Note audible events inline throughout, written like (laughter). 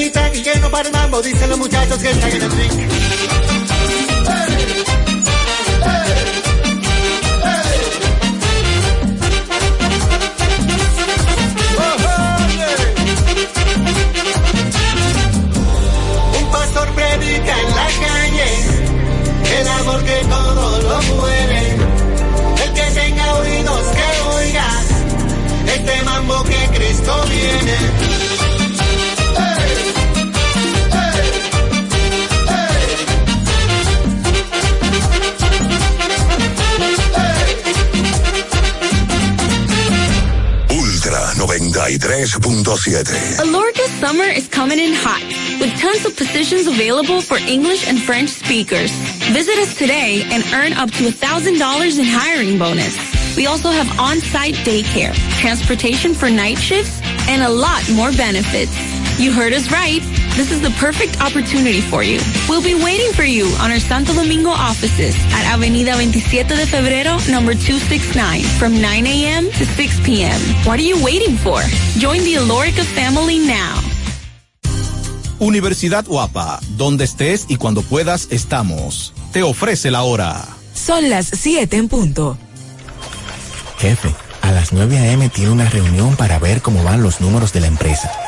y que no para el mambo, dicen los muchachos que están en el ring. Un pastor predica en la calle el amor que todo lo muere. El que tenga oídos que oiga este mambo que Cristo viene. 93.7. Alorca summer is coming in hot, with tons of positions available for English and French speakers. Visit us today and earn up to $1,000 in hiring bonus. We also have on-site daycare, transportation for night shifts, and a lot more benefits. You heard us right. This is the perfect opportunity for you. We'll be waiting for you on our Santo Domingo offices at Avenida 27 de Febrero, number 269, from 9 a.m. to 6 p.m. What are you waiting for? Join the Alorica family now. Universidad Guapa, donde estés y cuando puedas estamos. Te ofrece la hora. Son las 7 en punto. Jefe, a las 9 a.m. tiene una reunión para ver cómo van los números de la empresa.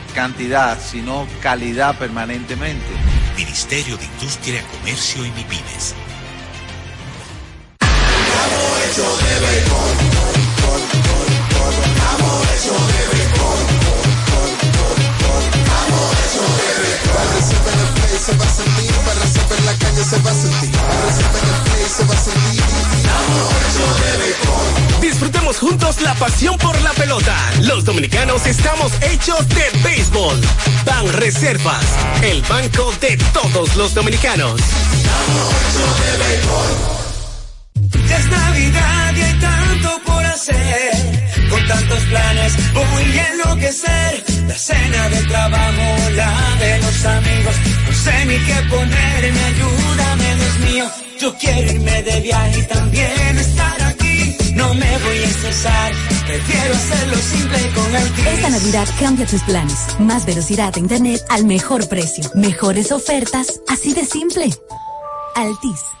cantidad, sino calidad permanentemente. Ministerio de Industria, Comercio y MIPIMES. se va a sentir, para en la calle se va a sentir, en el play se va a sentir. Disfrutemos juntos la pasión por la pelota. Los dominicanos estamos hechos de béisbol. Ban Reservas, el banco de todos los dominicanos. Es Navidad y hay tanto por hacer. Con tantos planes voy a enloquecer. La cena del trabajo, la de los amigos. No sé ni qué ponerme, ayúdame, Dios mío. Yo quiero irme de viaje y también estar aquí. No me voy a estresar, prefiero hacerlo simple con el Esta Navidad cambia tus planes. Más velocidad de internet al mejor precio. Mejores ofertas, así de simple. Altis.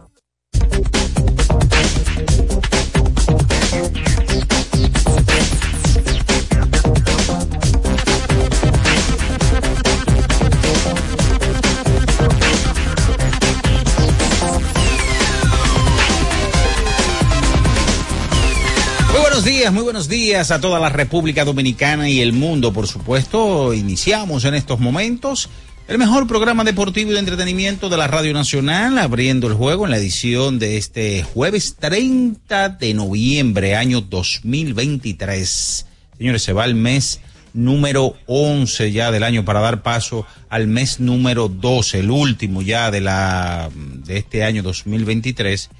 Buenos días, muy buenos días a toda la República Dominicana y el mundo, por supuesto. Iniciamos en estos momentos el mejor programa deportivo y de entretenimiento de la Radio Nacional, abriendo el juego en la edición de este jueves 30 de noviembre, año 2023. Señores, se va el mes número 11 ya del año para dar paso al mes número 12, el último ya de la de este año 2023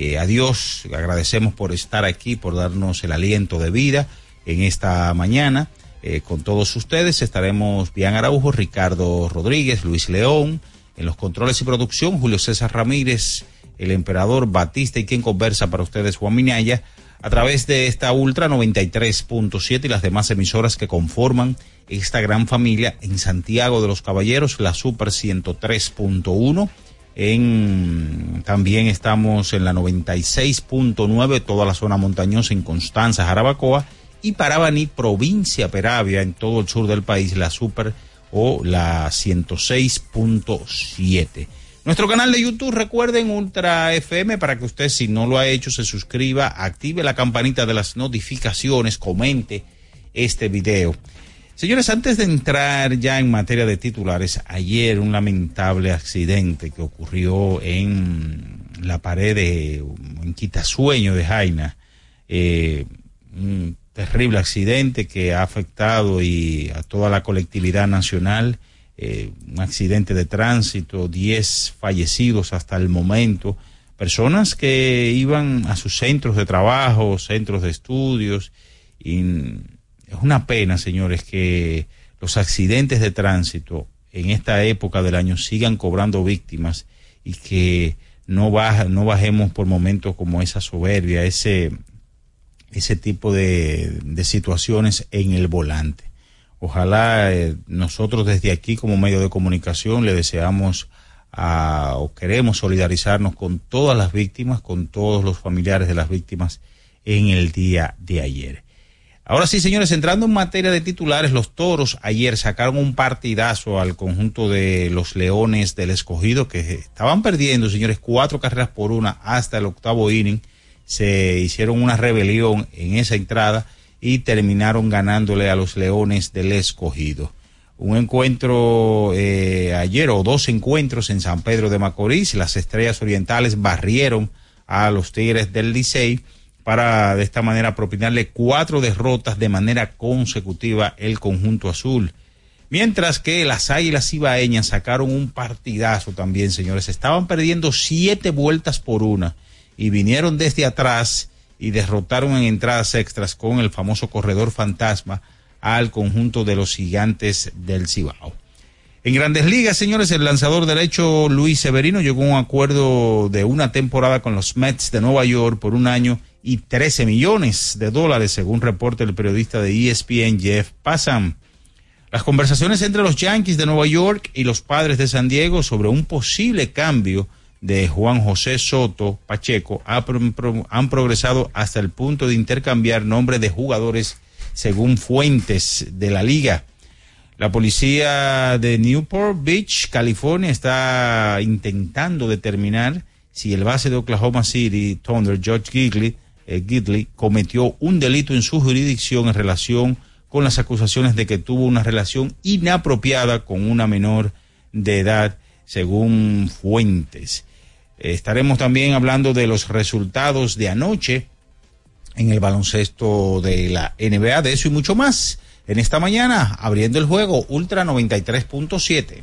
eh, adiós, agradecemos por estar aquí, por darnos el aliento de vida en esta mañana. Eh, con todos ustedes estaremos Bian Araujo, Ricardo Rodríguez, Luis León, en los controles y producción, Julio César Ramírez, el emperador Batista y quien conversa para ustedes, Juan Minaya, a través de esta Ultra 93.7 y las demás emisoras que conforman esta gran familia en Santiago de los Caballeros, la Super 103.1 en, también estamos en la 96.9, toda la zona montañosa en Constanza, Jarabacoa, y Parabaní, provincia Peravia, en todo el sur del país, la super o la 106.7. Nuestro canal de YouTube, recuerden Ultra FM, para que usted, si no lo ha hecho, se suscriba, active la campanita de las notificaciones, comente este video. Señores, antes de entrar ya en materia de titulares, ayer un lamentable accidente que ocurrió en la pared de en Quitasueño de Jaina. Eh, un terrible accidente que ha afectado y a toda la colectividad nacional. Eh, un accidente de tránsito, 10 fallecidos hasta el momento. Personas que iban a sus centros de trabajo, centros de estudios y es una pena, señores, que los accidentes de tránsito en esta época del año sigan cobrando víctimas y que no, no bajemos por momentos como esa soberbia, ese, ese tipo de, situaciones en el volante. Ojalá eh, nosotros desde aquí como medio de comunicación le deseamos a, o queremos solidarizarnos con todas las víctimas, con todos los familiares de las víctimas en el día de ayer. Ahora sí, señores, entrando en materia de titulares, los toros ayer sacaron un partidazo al conjunto de los leones del escogido que estaban perdiendo, señores, cuatro carreras por una hasta el octavo inning. Se hicieron una rebelión en esa entrada y terminaron ganándole a los leones del escogido. Un encuentro eh, ayer o dos encuentros en San Pedro de Macorís, las estrellas orientales barrieron a los tigres del Licey para de esta manera propinarle cuatro derrotas de manera consecutiva el conjunto azul. Mientras que las Águilas Ibaeñas sacaron un partidazo también, señores. Estaban perdiendo siete vueltas por una y vinieron desde atrás y derrotaron en entradas extras con el famoso corredor fantasma al conjunto de los gigantes del Cibao. En grandes ligas, señores, el lanzador derecho Luis Severino llegó a un acuerdo de una temporada con los Mets de Nueva York por un año y 13 millones de dólares, según reporta el periodista de ESPN Jeff Passam. Las conversaciones entre los Yankees de Nueva York y los padres de San Diego sobre un posible cambio de Juan José Soto Pacheco han progresado hasta el punto de intercambiar nombres de jugadores según fuentes de la liga. La policía de Newport Beach, California, está intentando determinar si el base de Oklahoma City Thunder, George Gidley, eh, Gidley, cometió un delito en su jurisdicción en relación con las acusaciones de que tuvo una relación inapropiada con una menor de edad, según fuentes. Estaremos también hablando de los resultados de anoche en el baloncesto de la NBA, de eso y mucho más. En esta mañana, abriendo el juego, Ultra 93.7.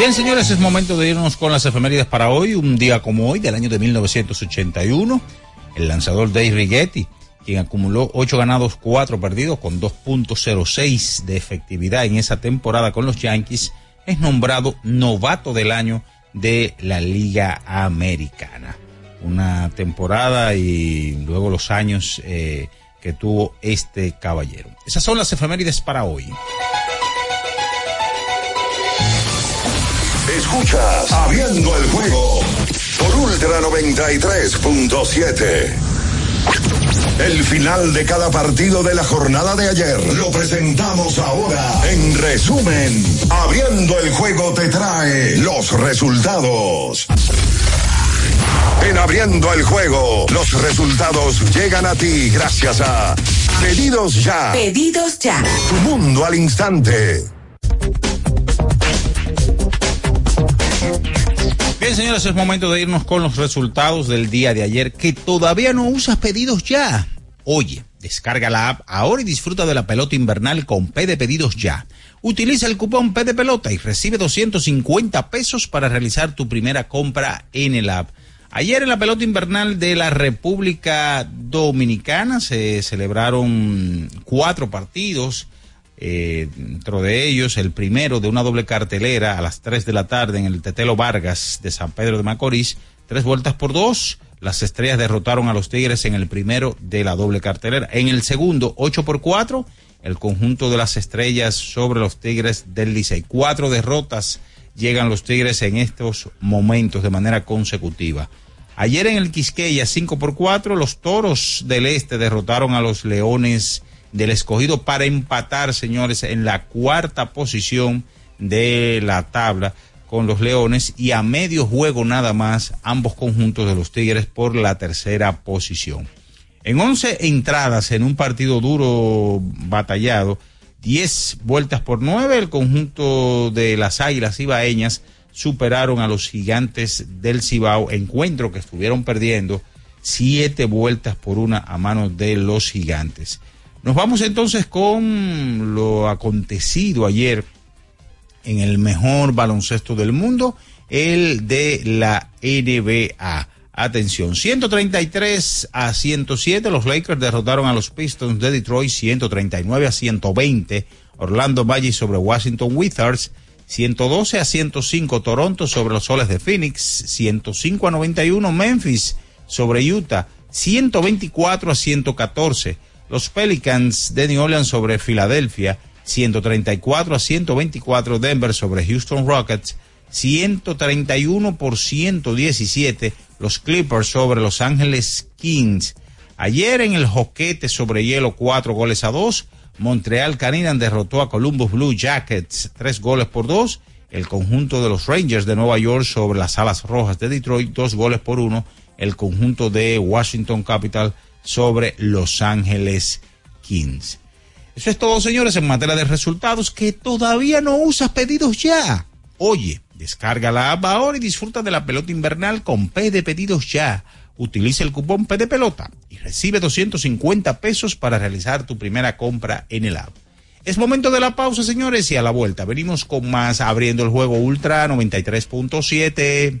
Bien, señores, es momento de irnos con las efemérides para hoy. Un día como hoy, del año de 1981, el lanzador Dave Righetti, quien acumuló 8 ganados, 4 perdidos, con 2.06 de efectividad en esa temporada con los Yankees, es nombrado novato del año de la Liga Americana. Una temporada y luego los años eh, que tuvo este caballero. Esas son las efemérides para hoy. Escuchas Abriendo el juego por Ultra 93.7. El final de cada partido de la jornada de ayer lo presentamos ahora. En resumen, Abriendo el juego te trae los resultados. En Abriendo el juego, los resultados llegan a ti gracias a Pedidos Ya. Pedidos ya. Tu mundo al instante. Bien, señores, es momento de irnos con los resultados del día de ayer. Que todavía no usas pedidos ya. Oye, descarga la app ahora y disfruta de la pelota invernal con P de pedidos ya. Utiliza el cupón P de pelota y recibe 250 pesos para realizar tu primera compra en el app. Ayer en la pelota invernal de la República Dominicana se celebraron cuatro partidos. Eh, dentro de ellos, el primero de una doble cartelera a las 3 de la tarde en el Tetelo Vargas de San Pedro de Macorís, tres vueltas por dos. Las estrellas derrotaron a los Tigres en el primero de la doble cartelera. En el segundo, 8 por 4, el conjunto de las estrellas sobre los Tigres del Licey. Cuatro derrotas llegan los Tigres en estos momentos de manera consecutiva. Ayer en el Quisqueya, 5 por 4, los Toros del Este derrotaron a los Leones del escogido para empatar, señores, en la cuarta posición de la tabla con los Leones y a medio juego nada más ambos conjuntos de los Tigres por la tercera posición. En 11 entradas en un partido duro batallado, 10 vueltas por 9, el conjunto de las Águilas Ibaeñas superaron a los gigantes del Cibao, encuentro que estuvieron perdiendo 7 vueltas por una a manos de los gigantes. Nos vamos entonces con lo acontecido ayer en el mejor baloncesto del mundo, el de la NBA. Atención, 133 a 107, los Lakers derrotaron a los Pistons de Detroit 139 a 120, Orlando Magic sobre Washington Wizards 112 a 105, Toronto sobre los Soles de Phoenix 105 a 91, Memphis sobre Utah 124 a 114, los Pelicans de New Orleans sobre Filadelfia 134 a 124, Denver sobre Houston Rockets 131 por 117, los Clippers sobre Los Ángeles Kings. Ayer en el Joquete sobre hielo, cuatro goles a dos. Montreal Canadiens derrotó a Columbus Blue Jackets, tres goles por dos. El conjunto de los Rangers de Nueva York sobre las Alas Rojas de Detroit, dos goles por uno. El conjunto de Washington Capital sobre Los Ángeles Kings. Eso es todo, señores, en materia de resultados que todavía no usas pedidos ya. Oye, descarga la app ahora y disfruta de la pelota invernal con P de pedidos ya. Utiliza el cupón P de pelota y recibe 250 pesos para realizar tu primera compra en el app. Es momento de la pausa, señores, y a la vuelta venimos con más abriendo el juego Ultra 93.7.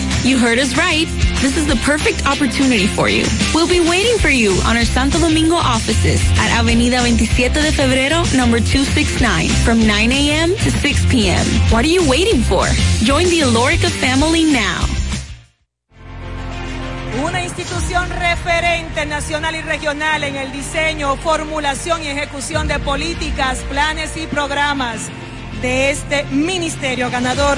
You heard us right. This is the perfect opportunity for you. We'll be waiting for you on our Santo Domingo offices at Avenida 27 de Febrero, number 269, from 9 a.m. to 6 p.m. What are you waiting for? Join the Alorica family now. Una institución referente nacional y regional en el diseño, formulación y ejecución de políticas, planes y programas de este ministerio ganador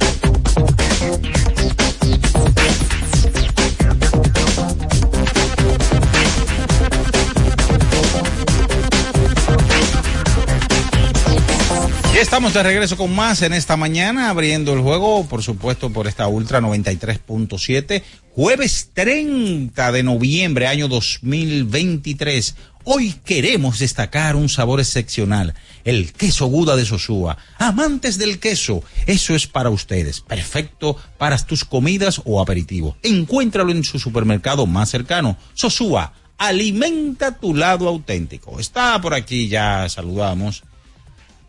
Estamos de regreso con más en esta mañana, abriendo el juego, por supuesto, por esta Ultra 93.7, jueves 30 de noviembre, año 2023. Hoy queremos destacar un sabor excepcional, el queso Guda de Sosúa. Amantes del queso, eso es para ustedes, perfecto para tus comidas o aperitivos. Encuéntralo en su supermercado más cercano. Sosúa, alimenta tu lado auténtico. Está por aquí, ya saludamos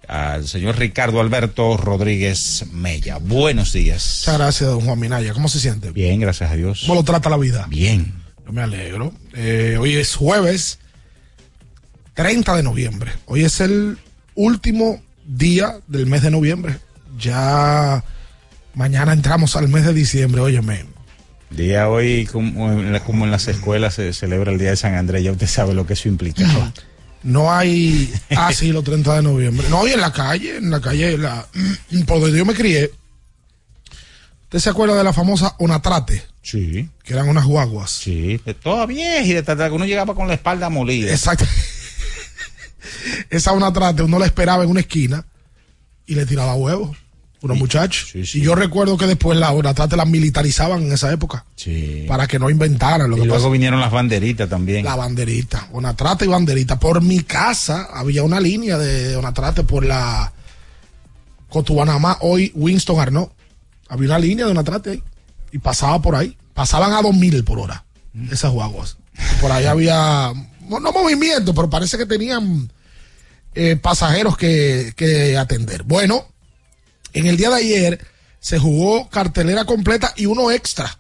al señor Ricardo Alberto Rodríguez Mella. Buenos días. Muchas gracias, don Juan Minaya. ¿Cómo se siente? Bien, gracias a Dios. ¿Cómo lo trata la vida? Bien. Yo me alegro. Eh, hoy es jueves 30 de noviembre. Hoy es el último día del mes de noviembre. Ya mañana entramos al mes de diciembre, óyeme. Día hoy, como en, la- como en las escuelas se celebra el Día de San Andrés, ya usted sabe lo que eso implicaba. (laughs) No hay. Ah, sí, los 30 de noviembre. No, y en la calle, en la calle, la, (clears throat) por donde yo me crié. ¿Usted se acuerda de la famosa Onatrate? Sí. Que eran unas guaguas. Sí, de toda vieja y de tata, que uno llegaba con la espalda molida. Exacto. (laughs) Esa Onatrate uno la esperaba en una esquina y le tiraba huevos. Unos muchachos. Y yo recuerdo que después la Onatrate la militarizaban en esa época. Sí. Para que no inventaran lo y que luego pasa. vinieron las banderitas también. La banderita, Onatrate y banderita. Por mi casa había una línea de Onatrate por la Cotubanamá, hoy Winston Arnaud. Había una línea de Onatrate ahí y pasaba por ahí. Pasaban a 2000 por hora esas guaguas. Por ahí había, no no movimiento, pero parece que tenían eh, pasajeros que, que atender. Bueno, en el día de ayer se jugó cartelera completa y uno extra.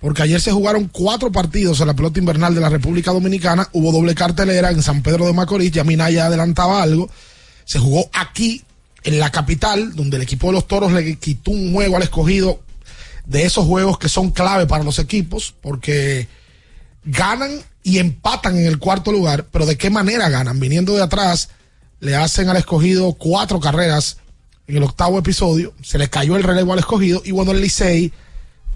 Porque ayer se jugaron cuatro partidos en la pelota invernal de la República Dominicana. Hubo doble cartelera en San Pedro de Macorís. Ya Minaya adelantaba algo. Se jugó aquí, en la capital, donde el equipo de los toros le quitó un juego al escogido de esos juegos que son clave para los equipos. Porque ganan y empatan en el cuarto lugar. Pero ¿de qué manera ganan? Viniendo de atrás, le hacen al escogido cuatro carreras en el octavo episodio. Se le cayó el relevo al escogido. Y bueno, el Licey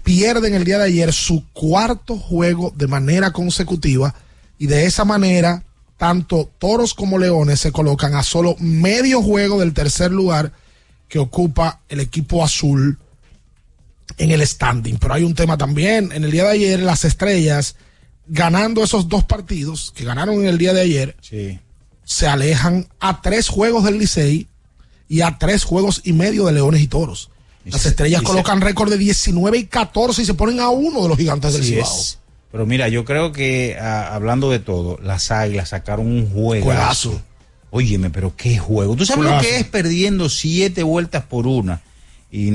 pierde en el día de ayer su cuarto juego de manera consecutiva y de esa manera tanto toros como leones se colocan a solo medio juego del tercer lugar que ocupa el equipo azul en el standing. Pero hay un tema también, en el día de ayer las estrellas ganando esos dos partidos que ganaron en el día de ayer Sí. se alejan a tres juegos del Licey y a tres juegos y medio de Leones y Toros. Las estrellas se- colocan récord de 19 y 14 y se ponen a uno de los gigantes del Cibao. es. Pero mira, yo creo que ah, hablando de todo, las águilas sacaron un juegazo. Juegazo. Óyeme, pero qué juego. ¿Tú sabes lo que es perdiendo siete vueltas por una?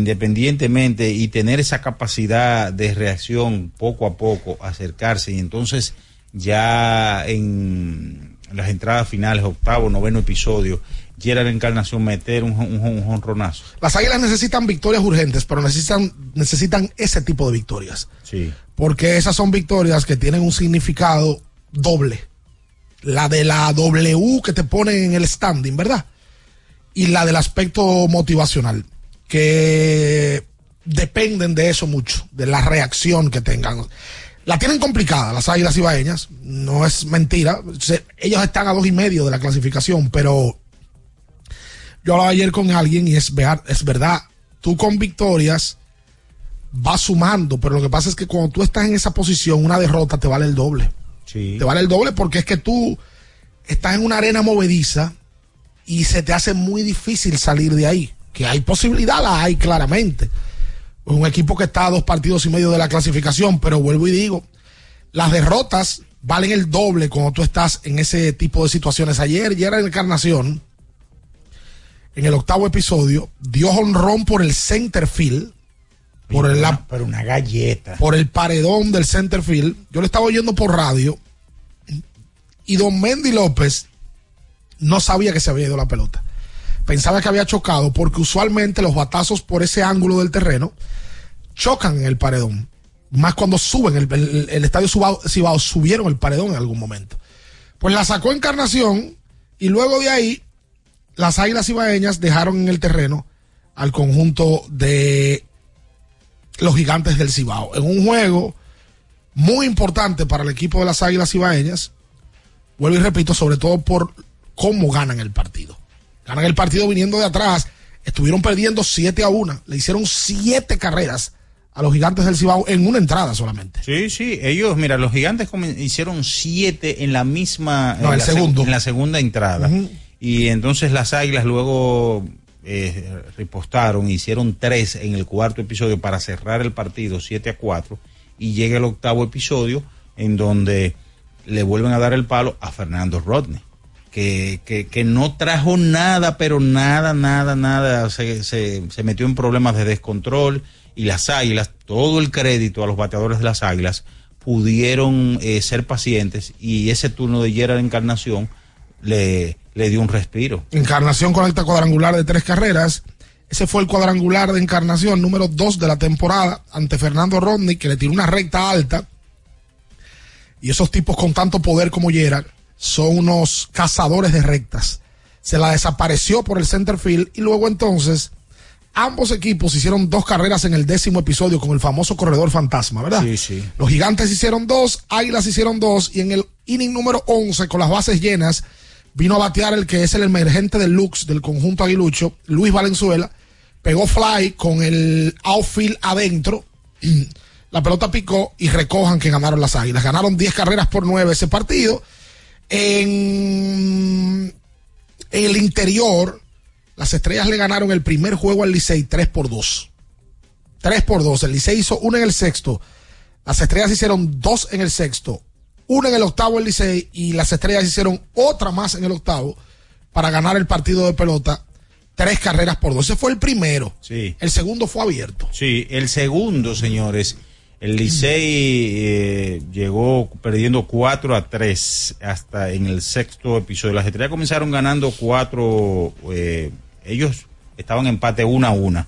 Independientemente y tener esa capacidad de reacción poco a poco, acercarse y entonces ya en las entradas finales, octavo, noveno episodio, Gerard Encarnación meter un, un, un jonronazo. Las águilas necesitan victorias urgentes, pero necesitan, necesitan ese tipo de victorias. Sí. Porque esas son victorias que tienen un significado doble. La de la W que te ponen en el standing, ¿verdad? Y la del aspecto motivacional, que dependen de eso mucho, de la reacción que tengan. La tienen complicada las águilas ibaeñas, no es mentira. Se- ellos están a dos y medio de la clasificación, pero yo hablaba ayer con alguien y es, es verdad, tú con victorias vas sumando, pero lo que pasa es que cuando tú estás en esa posición, una derrota te vale el doble. Sí. Te vale el doble porque es que tú estás en una arena movediza y se te hace muy difícil salir de ahí. Que hay posibilidad, la hay claramente. Un equipo que está a dos partidos y medio de la clasificación, pero vuelvo y digo, las derrotas valen el doble cuando tú estás en ese tipo de situaciones. Ayer, ya era Encarnación, en el octavo episodio, dio honrón por el center field, por el, la- Pero una galleta. por el paredón del center field. Yo le estaba oyendo por radio y don Mendy López no sabía que se había ido la pelota. Pensaba que había chocado porque usualmente los batazos por ese ángulo del terreno chocan en el paredón. Más cuando suben, el, el- el estadio Cibao subieron el paredón en algún momento. Pues la sacó Encarnación y luego de ahí las águilas ibaeñas dejaron en el terreno al conjunto de los gigantes del Cibao. En un juego muy importante para el equipo de las águilas ibaeñas. Vuelvo y repito, sobre todo por cómo ganan el partido. Ganan el partido viniendo de atrás. Estuvieron perdiendo 7 a 1. Le hicieron 7 carreras a los gigantes del Cibao en una entrada solamente. Sí, sí, ellos, mira, los gigantes hicieron siete en la misma. No, en el la seg- segundo. En la segunda entrada. Y entonces las águilas luego eh, ripostaron, hicieron tres en el cuarto episodio para cerrar el partido 7 a 4. Y llega el octavo episodio en donde le vuelven a dar el palo a Fernando Rodney. Que, que, que no trajo nada, pero nada, nada, nada. Se, se, metió en problemas de descontrol y las águilas, todo el crédito a los bateadores de las águilas, pudieron eh, ser pacientes y ese turno de Gerard Encarnación le, le dio un respiro. Encarnación conecta cuadrangular de tres carreras. Ese fue el cuadrangular de Encarnación número dos de la temporada ante Fernando Rodney, que le tiró una recta alta. Y esos tipos con tanto poder como Gerard son unos cazadores de rectas. Se la desapareció por el center field y luego entonces ambos equipos hicieron dos carreras en el décimo episodio con el famoso corredor fantasma, ¿verdad? Sí, sí. Los gigantes hicieron dos, Águilas hicieron dos y en el inning número 11 con las bases llenas vino a batear el que es el emergente del Lux del conjunto aguilucho, Luis Valenzuela, pegó fly con el outfield adentro, (clears throat) la pelota picó y recojan que ganaron las Águilas. Ganaron 10 carreras por 9 ese partido. En el interior, las estrellas le ganaron el primer juego al Licey 3 por 2. 3 por 2. El Licey hizo uno en el sexto. Las estrellas hicieron dos en el sexto. Una en el octavo el Licey y las estrellas hicieron otra más en el octavo para ganar el partido de pelota. Tres carreras por dos. Ese fue el primero. Sí. El segundo fue abierto. Sí, el segundo, señores, el Licey eh, llegó perdiendo 4 a 3 hasta en el sexto episodio. Las estrellas comenzaron ganando 4, ellos estaban en empate 1 a 1.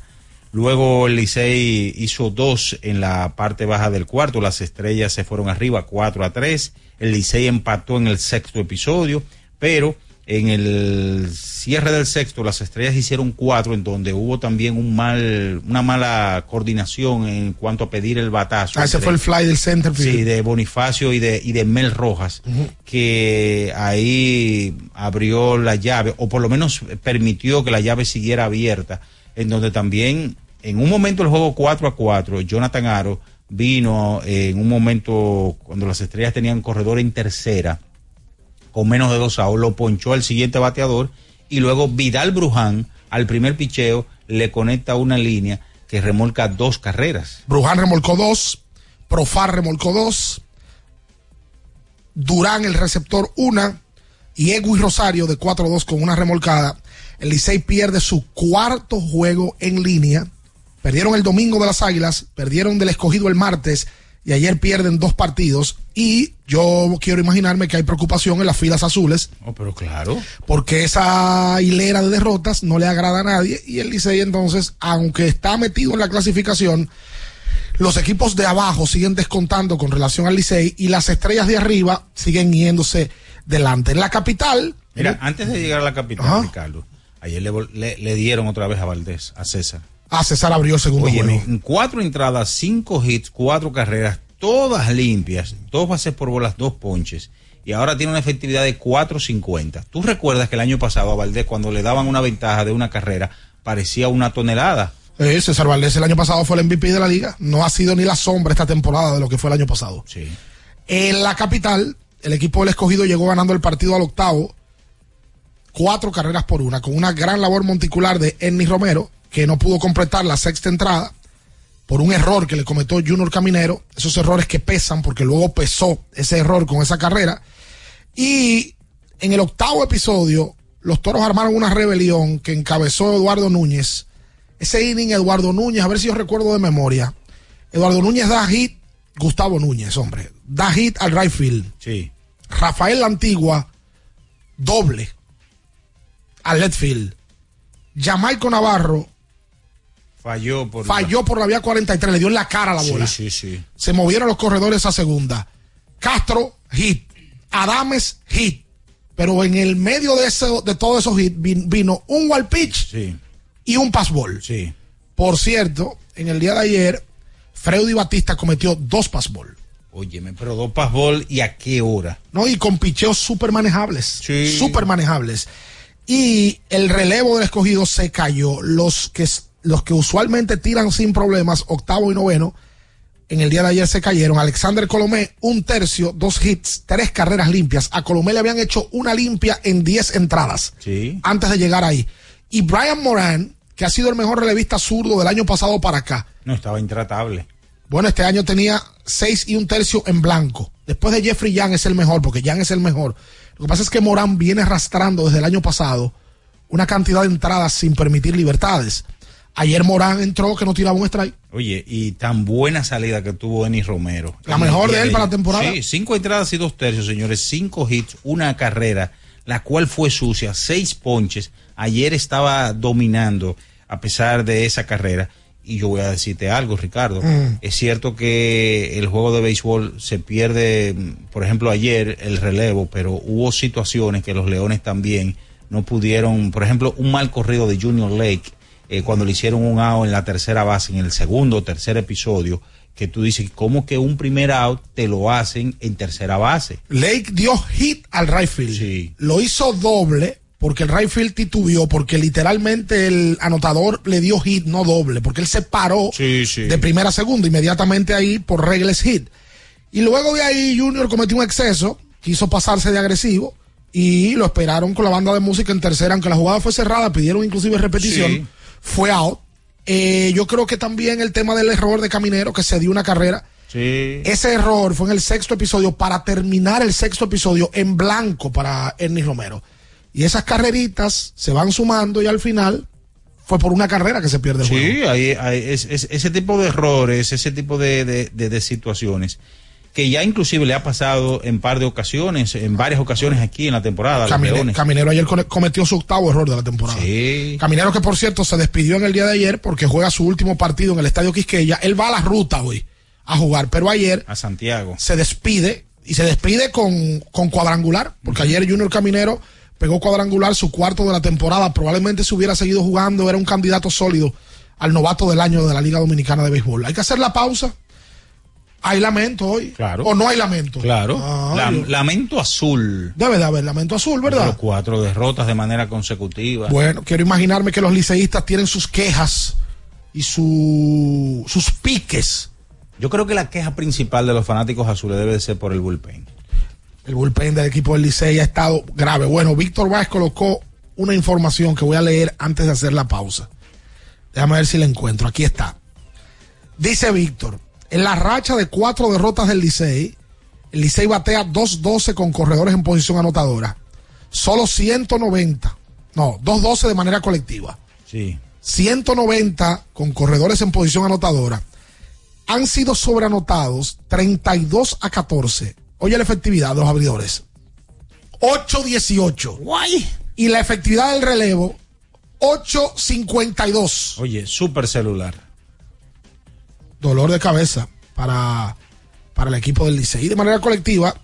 Luego el Licey hizo dos en la parte baja del cuarto, las estrellas se fueron arriba 4 a 3. El Licey empató en el sexto episodio, pero en el cierre del sexto las estrellas hicieron cuatro en donde hubo también un mal una mala coordinación en cuanto a pedir el batazo. Ah, ese entre- fue el fly del center sí de Bonifacio y de y de Mel Rojas que ahí abrió la llave o por lo menos permitió que la llave siguiera abierta en donde también en un momento el juego 4 a 4 Jonathan Aro vino eh, en un momento cuando las estrellas tenían corredor en tercera con menos de dos outs, lo ponchó al siguiente bateador y luego Vidal Bruján al primer picheo le conecta una línea que remolca dos carreras. Bruján remolcó dos, Profar remolcó dos, Durán el receptor una y Egui Rosario de 4-2 con una remolcada. El Licey pierde su cuarto juego en línea. Perdieron el domingo de las Águilas, perdieron del escogido el martes y ayer pierden dos partidos. Y yo quiero imaginarme que hay preocupación en las filas azules Oh, pero claro. porque esa hilera de derrotas no le agrada a nadie y el Licey entonces, aunque está metido en la clasificación, los equipos de abajo siguen descontando con relación al Licey y las estrellas de arriba siguen yéndose delante. En la capital, Mira, antes de llegar a la capital, Ricardo, ayer le- le dieron otra vez a Valdés, a César. A César abrió el segundo Oye, juego. en cuatro entradas, cinco hits, cuatro carreras, todas limpias, dos bases por bolas, dos ponches. Y ahora tiene una efectividad de 4.50. Tú recuerdas que el año pasado a Valdés, cuando le daban una ventaja de una carrera, parecía una tonelada. Eh, César Valdés el año pasado fue el MVP de la liga. No ha sido ni la sombra esta temporada de lo que fue el año pasado. Sí. En la capital, el equipo del escogido llegó ganando el partido al octavo, cuatro carreras por una, con una gran labor monticular de Ennis Romero, que no pudo completar la sexta entrada por un error que le cometió Junior Caminero, esos errores que pesan, porque luego pesó ese error con esa carrera. Y en el octavo episodio, los toros armaron una rebelión que encabezó Eduardo Núñez. Ese inning, Eduardo Núñez, a ver si yo recuerdo de memoria. Eduardo Núñez da hit, Gustavo Núñez, hombre, da hit al right field. Sí. Rafael La Antigua, doble al left field. Jamaico Navarro Falló por. falló por la vía 43, le dio en la cara a la Sí, bola. sí, sí. Se movieron los corredores a segunda. Castro, hit. Adames, hit. Pero en el medio de, eso, de todos esos hits vin- vino un wall pitch Sí. y un pass ball. Sí. Por cierto, en el día de ayer, Freddy Batista cometió dos pass ball. Óyeme, pero dos passball y a qué hora. ¿no? Y con picheos súper manejables. Sí. Súper manejables. Y el relevo del escogido se cayó. Los que los que usualmente tiran sin problemas, octavo y noveno, en el día de ayer se cayeron. Alexander Colomé, un tercio, dos hits, tres carreras limpias. A Colomé le habían hecho una limpia en 10 entradas Sí. antes de llegar ahí. Y Brian Moran, que ha sido el mejor relevista zurdo del año pasado para acá. No, estaba intratable. Bueno, este año tenía seis y un tercio en blanco. Después de Jeffrey Young es el mejor, porque Young es el mejor. Lo que pasa es que Morán viene arrastrando desde el año pasado una cantidad de entradas sin permitir libertades. Ayer Morán entró que no tiraba un strike. Oye, y tan buena salida que tuvo Denis Romero. La mejor de él para la temporada. Sí, cinco entradas y dos tercios, señores. Cinco hits, una carrera, la cual fue sucia, seis ponches. Ayer estaba dominando a pesar de esa carrera. Y yo voy a decirte algo, Ricardo. Mm. Es cierto que el juego de béisbol se pierde, por ejemplo, ayer el relevo, pero hubo situaciones que los Leones también no pudieron, por ejemplo, un mal corrido de Junior Lake, eh, cuando le hicieron un out en la tercera base, en el segundo o tercer episodio, que tú dices, ¿cómo que un primer out te lo hacen en tercera base? Lake dio hit al right field. Lo hizo doble porque el right field titubeó, porque literalmente el anotador le dio hit, no doble, porque él se paró de primera a segunda, inmediatamente ahí por regles hit. Y luego de ahí Junior cometió un exceso, quiso pasarse de agresivo y lo esperaron con la banda de música en tercera, aunque la jugada fue cerrada, pidieron inclusive repetición, Sí. Fue out. Eh, yo creo que también el tema del error de Caminero, que se dio una carrera, Sí. ese error fue en el sexto episodio para terminar el sexto episodio en blanco para Ernie Romero. Y esas carreritas se van sumando y al final fue por una carrera que se pierde el juego. Sí, hay, hay- es- es- ese tipo de errores, ese tipo de, de- de- de situaciones que ya inclusive le ha pasado en par de ocasiones, en varias ocasiones aquí en la temporada. Camine-. Caminero ayer cometió su octavo error de la temporada. Caminero que por cierto se despidió en el día de ayer porque juega su último partido en el Estadio Quisqueya. Él va a la ruta hoy a jugar, pero ayer A Santiago. se despide y se despide con, con cuadrangular, porque ayer Junior Caminero pegó cuadrangular su cuarto de la temporada, probablemente si hubiera seguido jugando era un candidato sólido al novato del año de la Liga Dominicana de Béisbol. Hay que hacer la pausa. Hay lamento hoy. Claro. O no hay lamento. Claro. Ah, La- lamento azul. Debe de haber lamento azul, Los ¿verdad? cuatro derrotas de manera consecutiva. Bueno, quiero imaginarme que los liceístas tienen sus quejas y su, sus piques. Yo creo que la queja principal de los fanáticos azules debe de ser por el bullpen. El bullpen del equipo del Licey ha estado grave. Bueno, Víctor Vázquez colocó una información que voy a leer antes de hacer la pausa. Déjame ver si la encuentro. Aquí está. Dice Víctor, en la racha de cuatro derrotas del Licey, el Licey batea 2-12 con corredores en posición anotadora. Solo 190, no, 2-12 de manera colectiva. Sí. 190 con corredores en posición anotadora. Han sido sobreanotados 32 a 14. Oye la efectividad de los abridores. 8-18. Y la efectividad del relevo, 8-52. Oye, súper celular. Dolor de cabeza para, para el equipo del Licey. Y de manera colectiva,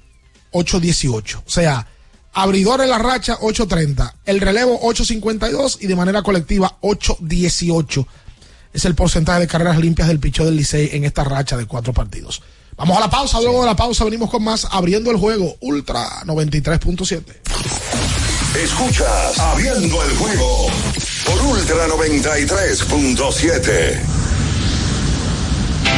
8-18. O sea, abridor en la racha, 8-30. El relevo, 8-52. Y de manera colectiva, 8-18. Es el porcentaje de carreras limpias del pichó del Licey en esta racha de cuatro partidos. Vamos a la pausa. Luego de la pausa venimos con más abriendo el juego. Ultra 93.7. Escuchas Abriendo el juego por Ultra 93.7.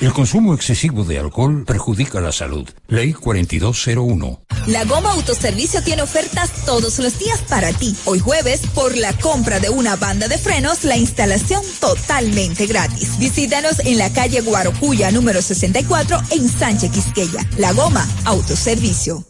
El consumo excesivo de alcohol perjudica la salud. Ley 4201. La Goma Autoservicio tiene ofertas todos los días para ti. Hoy jueves, por la compra de una banda de frenos, la instalación totalmente gratis. Visítanos en la calle Guarocuya número 64 en Sánchez Quisqueya. La Goma Autoservicio.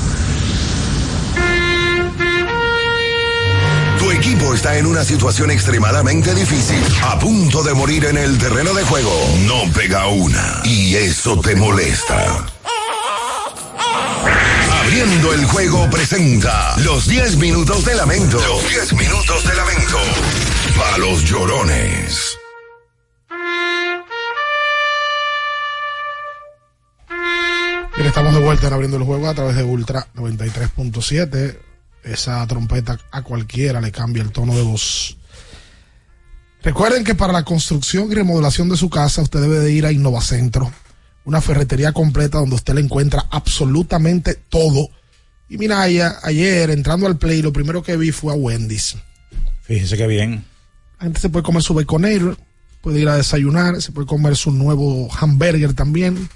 equipo está en una situación extremadamente difícil, a punto de morir en el terreno de juego. No pega una y eso te molesta. Abriendo el juego presenta los 10 minutos de lamento. Los 10 minutos de lamento. Para los llorones. Bien, estamos de vuelta en abriendo el juego a través de Ultra 93.7. Esa trompeta a cualquiera le cambia el tono de voz. Recuerden que para la construcción y remodelación de su casa usted debe de ir a Innovacentro, una ferretería completa donde usted le encuentra absolutamente todo. Y mira, allá, ayer entrando al play, lo primero que vi fue a Wendy's. Fíjese que bien. La gente se puede comer su baconator, puede ir a desayunar, se puede comer su nuevo hamburger también,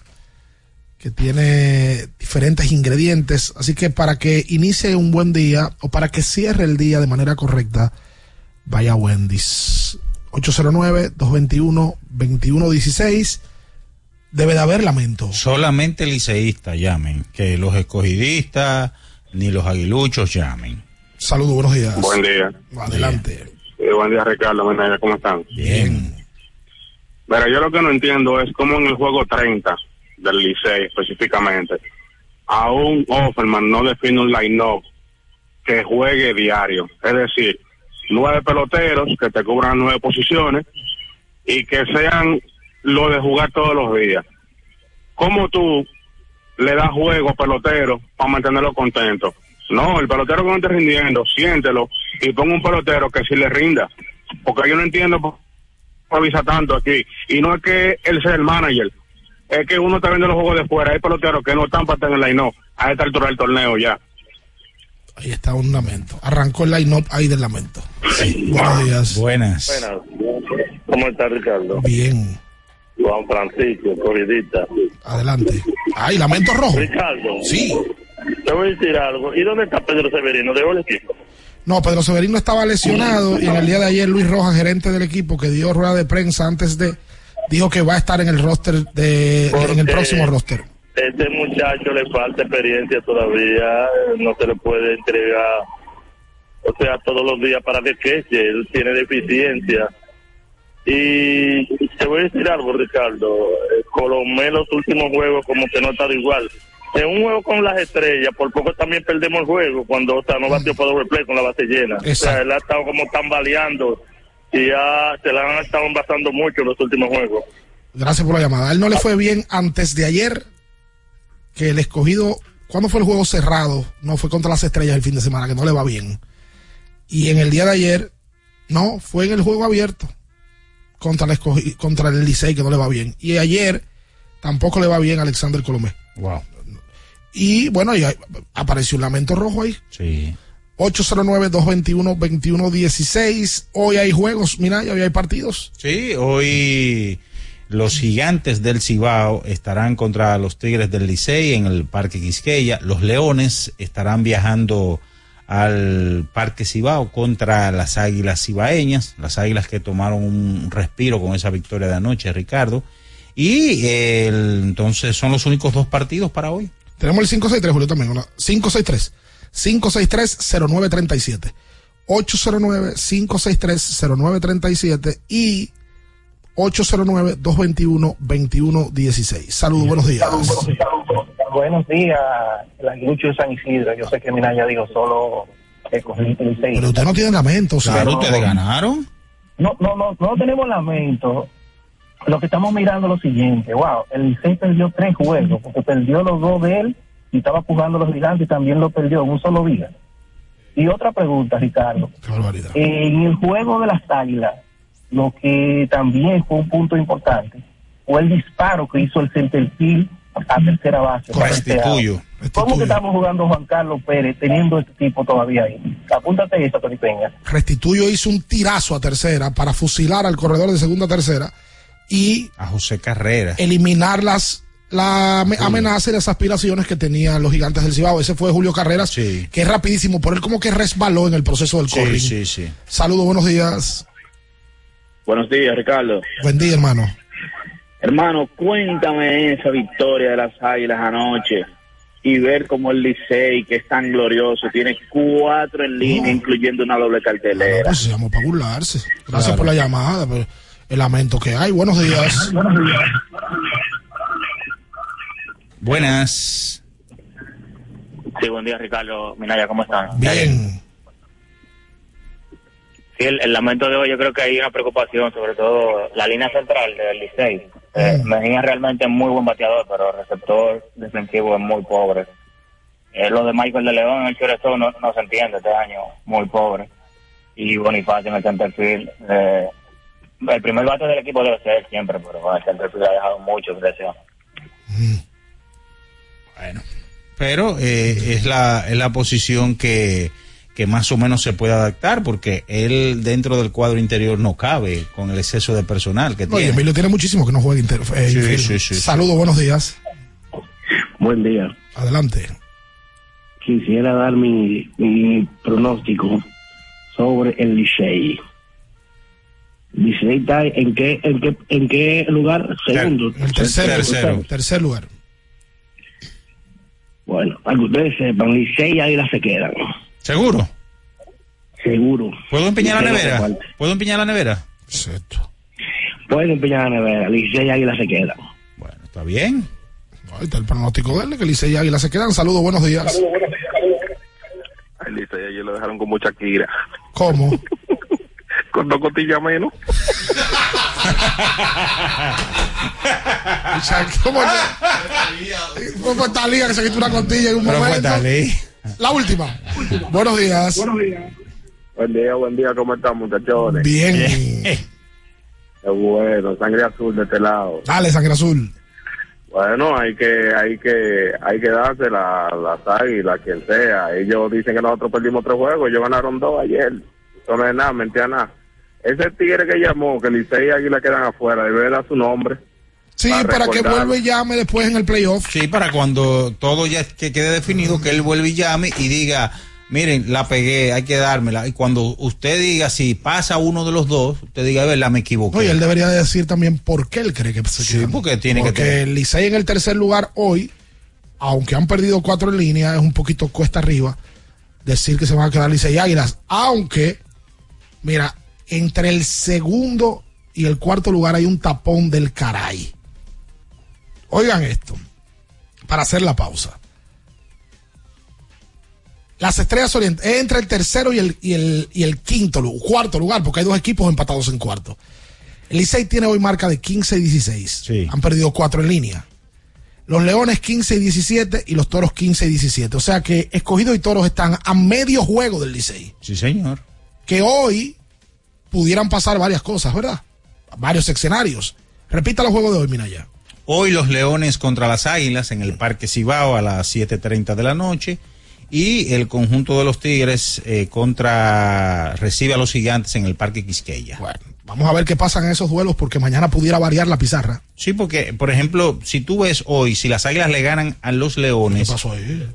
que tiene diferentes ingredientes. Así que para que inicie un buen día o para que cierre el día de manera correcta, vaya a Wendy's. 809-221-2116. Debe de haber lamento. Solamente liceístas llamen, que los escogidistas ni los aguiluchos llamen. Saludos, buenos días. Buen día. Adelante. Eh, buen día, Ricardo. Menaya, ¿Cómo están? Bien. Mira, yo lo que no entiendo es cómo en el juego 30 del Licey específicamente, a un Offerman no define un line-up que juegue diario. Es decir, nueve peloteros que te cubran nueve posiciones y que sean lo de jugar todos los días. ¿Cómo tú le das juego a pelotero para mantenerlo contento? No, el pelotero que no esté rindiendo, siéntelo y ponga un pelotero que sí le rinda. Porque yo no entiendo por qué avisa tanto aquí. Y no es que él sea el manager, es que uno está viendo los juegos de fuera. Hay peloteros que no están para estar en el line a esta altura del torneo ya. Ahí está un lamento. Arrancó el line-up ahí del lamento. Buenos días. Buenas. Buenas. ¿Cómo está Ricardo? Bien. Juan Francisco, corridita. Adelante. Ay, lamento rojo. Ricardo. Sí. Te voy a decir algo. ¿Y dónde está Pedro Severino? ¿Dejó el equipo? No, Pedro Severino estaba lesionado y en el día de ayer Luis Rojas, gerente del equipo, que dio rueda de prensa antes de, dijo que va a estar en el roster de, en el próximo roster. Este muchacho le falta experiencia todavía. No se le puede entregar, o sea, todos los días para que queche. Él tiene deficiencia. Y te voy a decir algo, Ricardo. Eh, Colomé los últimos juegos como que no ha estado igual. En un juego con las estrellas, por poco también perdemos el juego cuando o sea, no batió para doble play con la base llena. O sea, él ha estado como tambaleando y ya se la han estado envasando mucho en los últimos juegos. Gracias por la llamada. A él no le fue bien antes de ayer que el escogido, ¿cuándo fue el juego cerrado? No fue contra las estrellas el fin de semana, que no le va bien. Y en el día de ayer, no, fue en el juego abierto contra el, escogi- contra el Licey, que no le va bien. Y ayer tampoco le va bien a Alexander Colomé. Wow. Y bueno, y apareció un lamento rojo ahí. Sí. 809-221-2116. Hoy hay juegos, mira, hoy hay partidos. Sí, hoy los gigantes del Cibao estarán contra los Tigres del Licey en el Parque Quisqueya. Los Leones estarán viajando al Parque Cibao contra las Águilas Cibaeñas, las Águilas que tomaron un respiro con esa victoria de anoche, Ricardo. Y eh, el- entonces son los únicos dos partidos para hoy. Tenemos el 563, Julio, también. ¿no? 563. 563-0937. 809-563-0937 y 809-221-2116. Saludos, buenos días. Buenos días, el aguilucho de San Isidro. Yo sé que Minaya dijo solo escogí el Licey. Pero usted no tiene lamento, Claro, ustedes ganaron. No, no, no, no tenemos lamento. Lo que estamos mirando es lo siguiente. Wow, el Licey perdió tres juegos, porque perdió los dos de él y estaba jugando los gigantes y también lo perdió en un solo día. Y otra pregunta, Ricardo. En el juego de las águilas, lo que también fue un punto importante fue el disparo que hizo el centerfield a tercera base. Restituyo. ¿Cómo que estamos jugando Juan Carlos Pérez teniendo este tipo todavía ahí? Apúntate eso, Tony Peña. Restituyo hizo un tirazo a tercera para fusilar al corredor de segunda a tercera y A José Carrera. eliminar las la ame- amenaza y las aspiraciones que tenían los gigantes del Cibao. Ese fue Julio Carreras, que es rapidísimo, por él como que resbaló en el proceso del Sí, corring. sí, sí. Saludos, buenos días. Buenos días, Ricardo. Buen día, hermano. Hermano, cuéntame esa victoria de las Águilas anoche. y ver como el Licey, que es tan glorioso, tiene cuatro en línea, incluyendo una doble cartelera. Pues se llamó para burlarse. Gracias por la llamada, pero el lamento que hay. Buenos días. Buenas. Sí, buen día, Ricardo. Minaya, ¿cómo están? Bien. Sí, el, el lamento de hoy, yo creo que hay una preocupación, sobre todo la línea central del Licey. Eh, Mejía realmente es muy buen bateador, pero el receptor defensivo es muy pobre. Eh, lo de Michael de León en el shortstop no, no se entiende este año, muy pobre. Y Bonifacio en el centerfield. Eh, el primer bate del equipo debe ser siempre, pero el centerfield ha dejado mucho presión. Bueno. Pero eh, es, la, es la posición que, que más o menos se puede adaptar porque él dentro del cuadro interior no cabe con el exceso de personal que Oye, tiene. Emilio tiene muchísimo que no juega inter eh, Sí, sí, sí, sí. Saludos, buenos días. Buen día. Adelante. Quisiera dar mi, mi pronóstico sobre el Licey. Licey está en qué, en qué, en qué lugar? Segundo. El tercero. Tercer lugar. Bueno, para que ustedes sepan, Licey y Águila se quedan. ¿Seguro? Seguro. ¿Puedo empeñar la no nevera? ¿Puedo empeñar la nevera? Pueden empeñar la nevera. Licey y Águila se quedan. Está bien. Ahí está el pronóstico de él, que Licey y Águila se quedan. Saludos, buenos días. El Licey ayer lo dejaron con mucha quira. ¿Cómo? (laughs) con dos cotillas menos. (laughs) (laughs) ¿Cómo que? ¿Cómo fue Talía que se quitó una costilla en un Pero fue momento? La última. Buenos días. Buen día, buen día, ¿cómo están, muchachones? Bien. Qué bueno, sangre azul de este lado. Dale, sangre azul. Bueno, hay que, hay que, hay que darse la, las águilas, quien sea. Ellos dicen que nosotros perdimos tres juegos, ellos ganaron dos ayer. Eso no es nada, mentira nada. Ese tigre que llamó, que Licey y Águila quedan afuera, debe dar su nombre. Sí, para, que vuelva y llame después en el playoff. Sí, para cuando todo ya que quede definido, que él vuelva y llame y diga, miren, la pegué, hay que dármela. Y cuando usted diga, si pasa uno de los dos, usted diga, a ver, la me equivoqué. Oye, él debería de decir también por qué él cree que se Sí, porque tiene que Porque tener- el Licey en el tercer lugar hoy, aunque han perdido cuatro en línea, es un poquito cuesta arriba decir que se van a quedar Licey y Águilas. Aunque, mira, entre el segundo y el cuarto lugar hay un tapón del caray. Oigan esto, para hacer la pausa. Las estrellas orientales, entre el tercero y el, y el, y el quinto, cuarto lugar, porque hay dos equipos empatados en cuarto. El Licey tiene hoy marca de 15 y 16. Han perdido cuatro en línea. Los Leones 15 y 17 y los Toros 15 y 17. O sea que Escogido y Toros están a medio juego del Licey. Sí, señor. Que hoy pudieran pasar varias cosas, ¿verdad? Varios escenarios. Repita los juegos de hoy, Minaya. Hoy los Leones contra las Águilas en el Parque Cibao a las 7.30 de la noche. Y el conjunto de los Tigres eh, contra recibe a los Gigantes en el Parque Quisqueya. Bueno, vamos a ver qué pasa en esos duelos porque mañana pudiera variar la pizarra. Sí, porque, por ejemplo, si tú ves hoy, si las Águilas le ganan a los Leones. ¿Qué pasó ahí?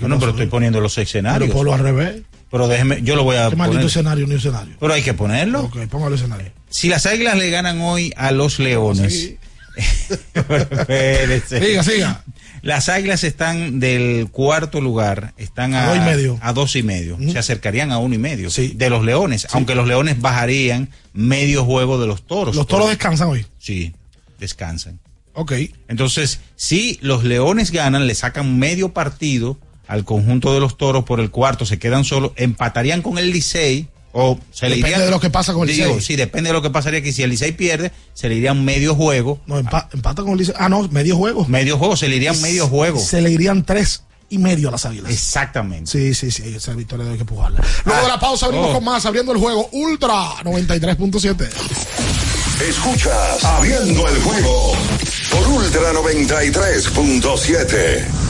Bueno, pero estoy poniendo los escenarios. Pero ponlo al revés. Pero déjeme, yo lo voy a Qué maldito poner. escenario, ni escenario. Pero hay que ponerlo. Ok, póngalo escenario. Si las Águilas le ganan hoy a los Leones. (laughs) Espérese. Siga, siga. Las Águilas están del cuarto lugar, están a, A dos y medio. a dos y medio. Se acercarían a uno y medio de los Leones, aunque los Leones bajarían medio juego de los Toros. Los toros descansan hoy. Sí, descansan. Ok. Entonces, si los Leones ganan, le sacan medio partido al conjunto de los Toros por el cuarto, se quedan solos, empatarían con el Licey o se le Depende iría de lo que pasa con el Licey. Sí, depende de lo que pasaría que si el Licey pierde, se le irían medio juego. No, empa- empata con el Licey. Ah, no, medio juego. Medio juego, se le irían medio juego. Se le irían tres y medio a las águilas. Exactamente. Sí, sí, sí, esa victoria hay que empujarla. Luego de la pausa abrimos Oh. con más, abriendo el juego Ultra 93.7. Escuchas Abriendo el juego por Ultra 93.7.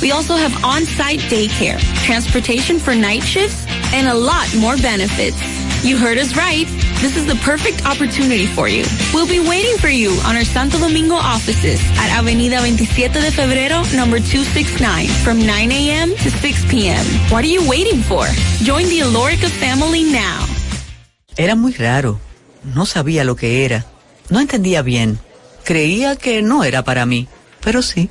We also have on-site daycare, transportation for night shifts, and a lot more benefits. You heard us right. this is the perfect opportunity for you. We'll be waiting for you on our Santo Domingo offices at Avenida 27 de Febrero, number 269, from 9 a.m. to 6 p.m. What are you waiting for? Join the Alorica family now. Era muy raro. No sabía lo que era. No entendía bien. Creía que no era para mí, pero sí.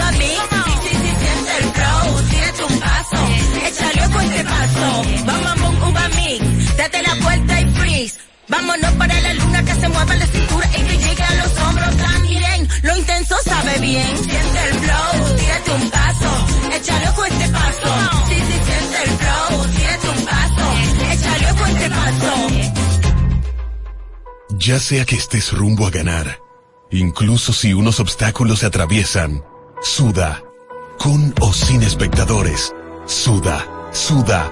paso, bam, boom, uga mix. Date la vuelta y freeze. Vámonos para la luna que se mueva la cintura y que llegue a los hombros también. Lo intenso sabe bien, siente el flow, tírate un paso, échale con este paso. Sí, sí, siente el flow, tírate un paso, échale con este paso. Ya sea que estés rumbo a ganar, incluso si unos obstáculos se atraviesan, suda, con o sin espectadores, suda, suda,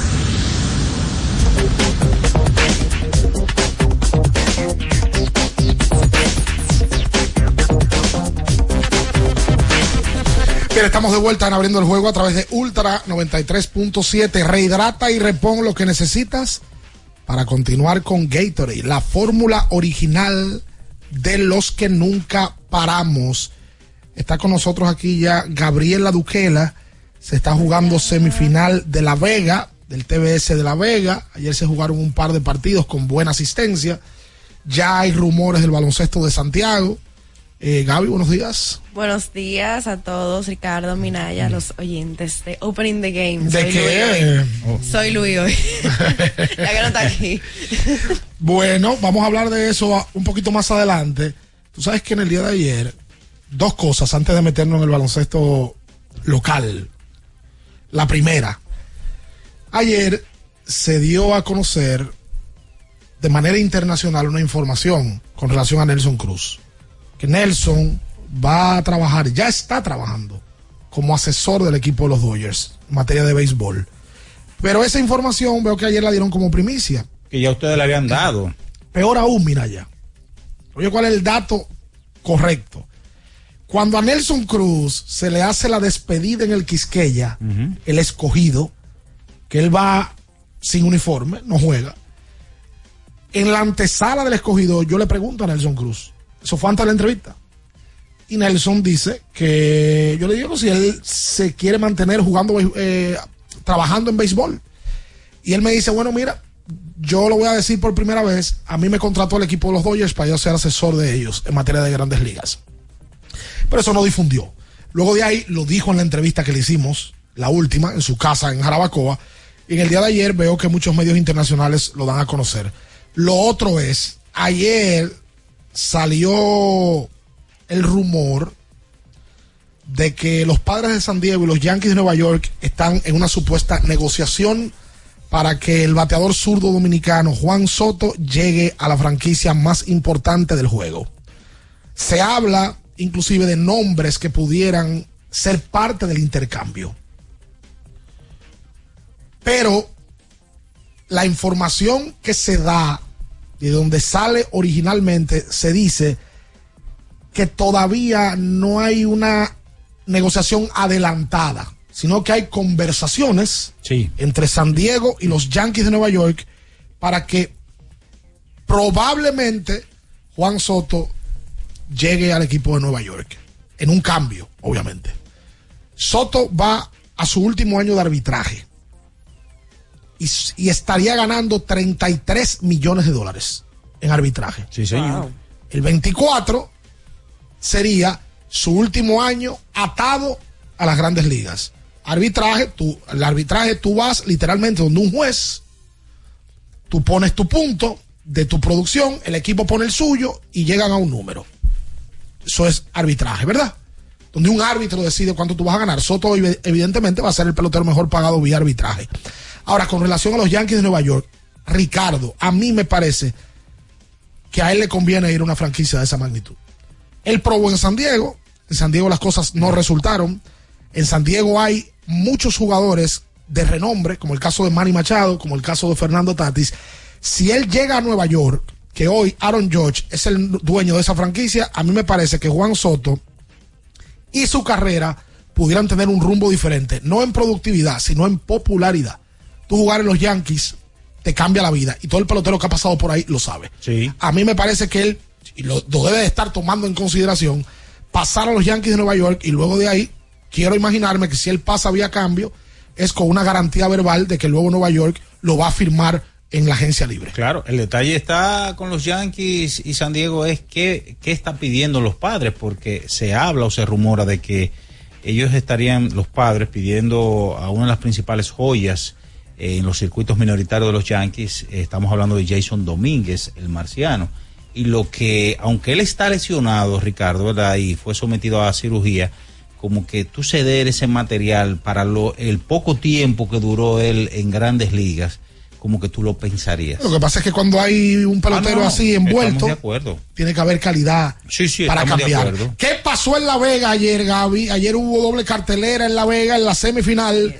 Bien, estamos de vuelta en abriendo el juego a través de Ultra 93.7. Rehidrata y repon lo que necesitas para continuar con Gatorade, la fórmula original de los que nunca paramos. Está con nosotros aquí ya Gabriela Duquela. Se está jugando semifinal de La Vega, del TBS de La Vega. Ayer se jugaron un par de partidos con buena asistencia. Ya hay rumores del baloncesto de Santiago. Eh, Gaby, buenos días. Buenos días a todos, Ricardo, Minaya, los oyentes de Opening the Game. ¿De Soy qué? Luis hoy. Soy Luis hoy. (laughs) ya que no está aquí. (laughs) Bueno, vamos a hablar de eso un poquito más adelante. Tú sabes que en el día de ayer, dos cosas antes de meternos en el baloncesto local. La primera, ayer se dio a conocer de manera internacional una información con relación a Nelson Cruz. Que Nelson va a trabajar, ya está trabajando como asesor del equipo de los Dodgers en materia de béisbol. Pero esa información veo que ayer la dieron como primicia. Que ya ustedes le habían dado. Peor aún, mira ya. Oye, ¿cuál es el dato correcto? Cuando a Nelson Cruz se le hace la despedida en el Quisqueya, el escogido, que él va sin uniforme, no juega. En la antesala del escogido, yo le pregunto a Nelson Cruz. Eso fue antes de la entrevista. Y Nelson dice que yo le digo si él se quiere mantener jugando, eh, trabajando en béisbol. Y él me dice, bueno, mira, yo lo voy a decir por primera vez, a mí me contrató el equipo de los Dodgers para yo ser asesor de ellos en materia de grandes ligas. Pero eso no difundió. Luego de ahí lo dijo en la entrevista que le hicimos, la última, en su casa en Jarabacoa. Y en el día de ayer veo que muchos medios internacionales lo dan a conocer. Lo otro es, ayer salió el rumor de que los padres de San Diego y los Yankees de Nueva York están en una supuesta negociación para que el bateador zurdo dominicano Juan Soto llegue a la franquicia más importante del juego. Se habla inclusive de nombres que pudieran ser parte del intercambio. Pero la información que se da de donde sale originalmente se dice que todavía no hay una negociación adelantada, sino que hay conversaciones entre San Diego y los Yankees de Nueva York para que probablemente Juan Soto llegue al equipo de Nueva York, en un cambio, obviamente. Soto va a su último año de arbitraje y, estaría ganando 33 millones de dólares en arbitraje. Sí, señor. El 24 sería su último año atado a las grandes ligas. Arbitraje, tú, el arbitraje tú vas literalmente donde un juez, tú pones tu punto de tu producción, el equipo pone el suyo y llegan a un número. Eso es arbitraje, ¿verdad? Donde un árbitro decide cuánto tú vas a ganar. Soto ev- evidentemente va a ser el pelotero mejor pagado vía arbitraje. Ahora, con relación a los Yankees de Nueva York, Ricardo, a mí me parece que a él le conviene ir a una franquicia de esa magnitud. Él probó en San Diego, en San Diego las cosas no resultaron. En San Diego hay muchos jugadores de renombre, como el caso de Manny Machado, como el caso de Fernando Tatis. Si él llega a Nueva York, que hoy Aaron George es el dueño de esa franquicia, a mí me parece que Juan Soto y su carrera pudieran tener un rumbo diferente, no en productividad, sino en popularidad. Tú jugar en los Yankees te cambia la vida y todo el pelotero que ha pasado por ahí lo sabe. Sí. A mí me parece que él, y lo, lo debe de estar tomando en consideración, pasar a los Yankees de Nueva York y luego de ahí, quiero imaginarme que si él pasa vía cambio, es con una garantía verbal de que luego Nueva York lo va a firmar en la agencia libre. Claro, el detalle está con los Yankees y San Diego es qué, qué están pidiendo los padres, porque se habla o se rumora de que ellos estarían, los padres, pidiendo a una de las principales joyas eh, en los circuitos minoritarios de los Yankees, eh, estamos hablando de Jason Domínguez, el marciano, y lo que, aunque él está lesionado, Ricardo, ¿verdad? Y fue sometido a cirugía, como que tú ceder ese material para lo, el poco tiempo que duró él en grandes ligas, como que tú lo pensarías. Lo que pasa es que cuando hay un pelotero Ah, no, así envuelto, de acuerdo. tiene que haber calidad Sí, sí, para de cambiar. ¿Qué pasó en La Vega ayer, Gaby? Ayer hubo doble cartelera en La Vega en la semifinal.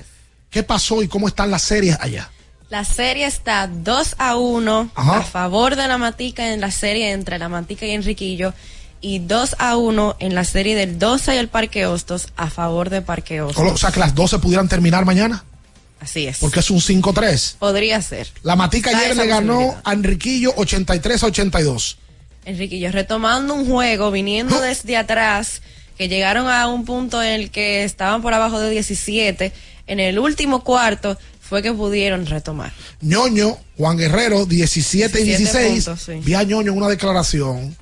¿Qué pasó y cómo están las series allá? La serie está 2 a 1 Ajá. a favor de la Matica en la serie entre la Matica y Enriquillo y 2 a 1 en la serie del 12 y el Parque Hostos a favor de Parque Hostos. O sea, que las 12 pudieran terminar mañana, Así es. porque es un 5-3. Podría ser. La Matica Está ayer le ganó a Enriquillo 83 a 82. Enriquillo retomando un juego, viniendo desde atrás, que llegaron a un punto en el que estaban por abajo de 17. En el último cuarto fue que pudieron retomar. Ñoño, Juan Guerrero, 17 y 17 16. puntos, sí. Vi a Ñoño una declaración.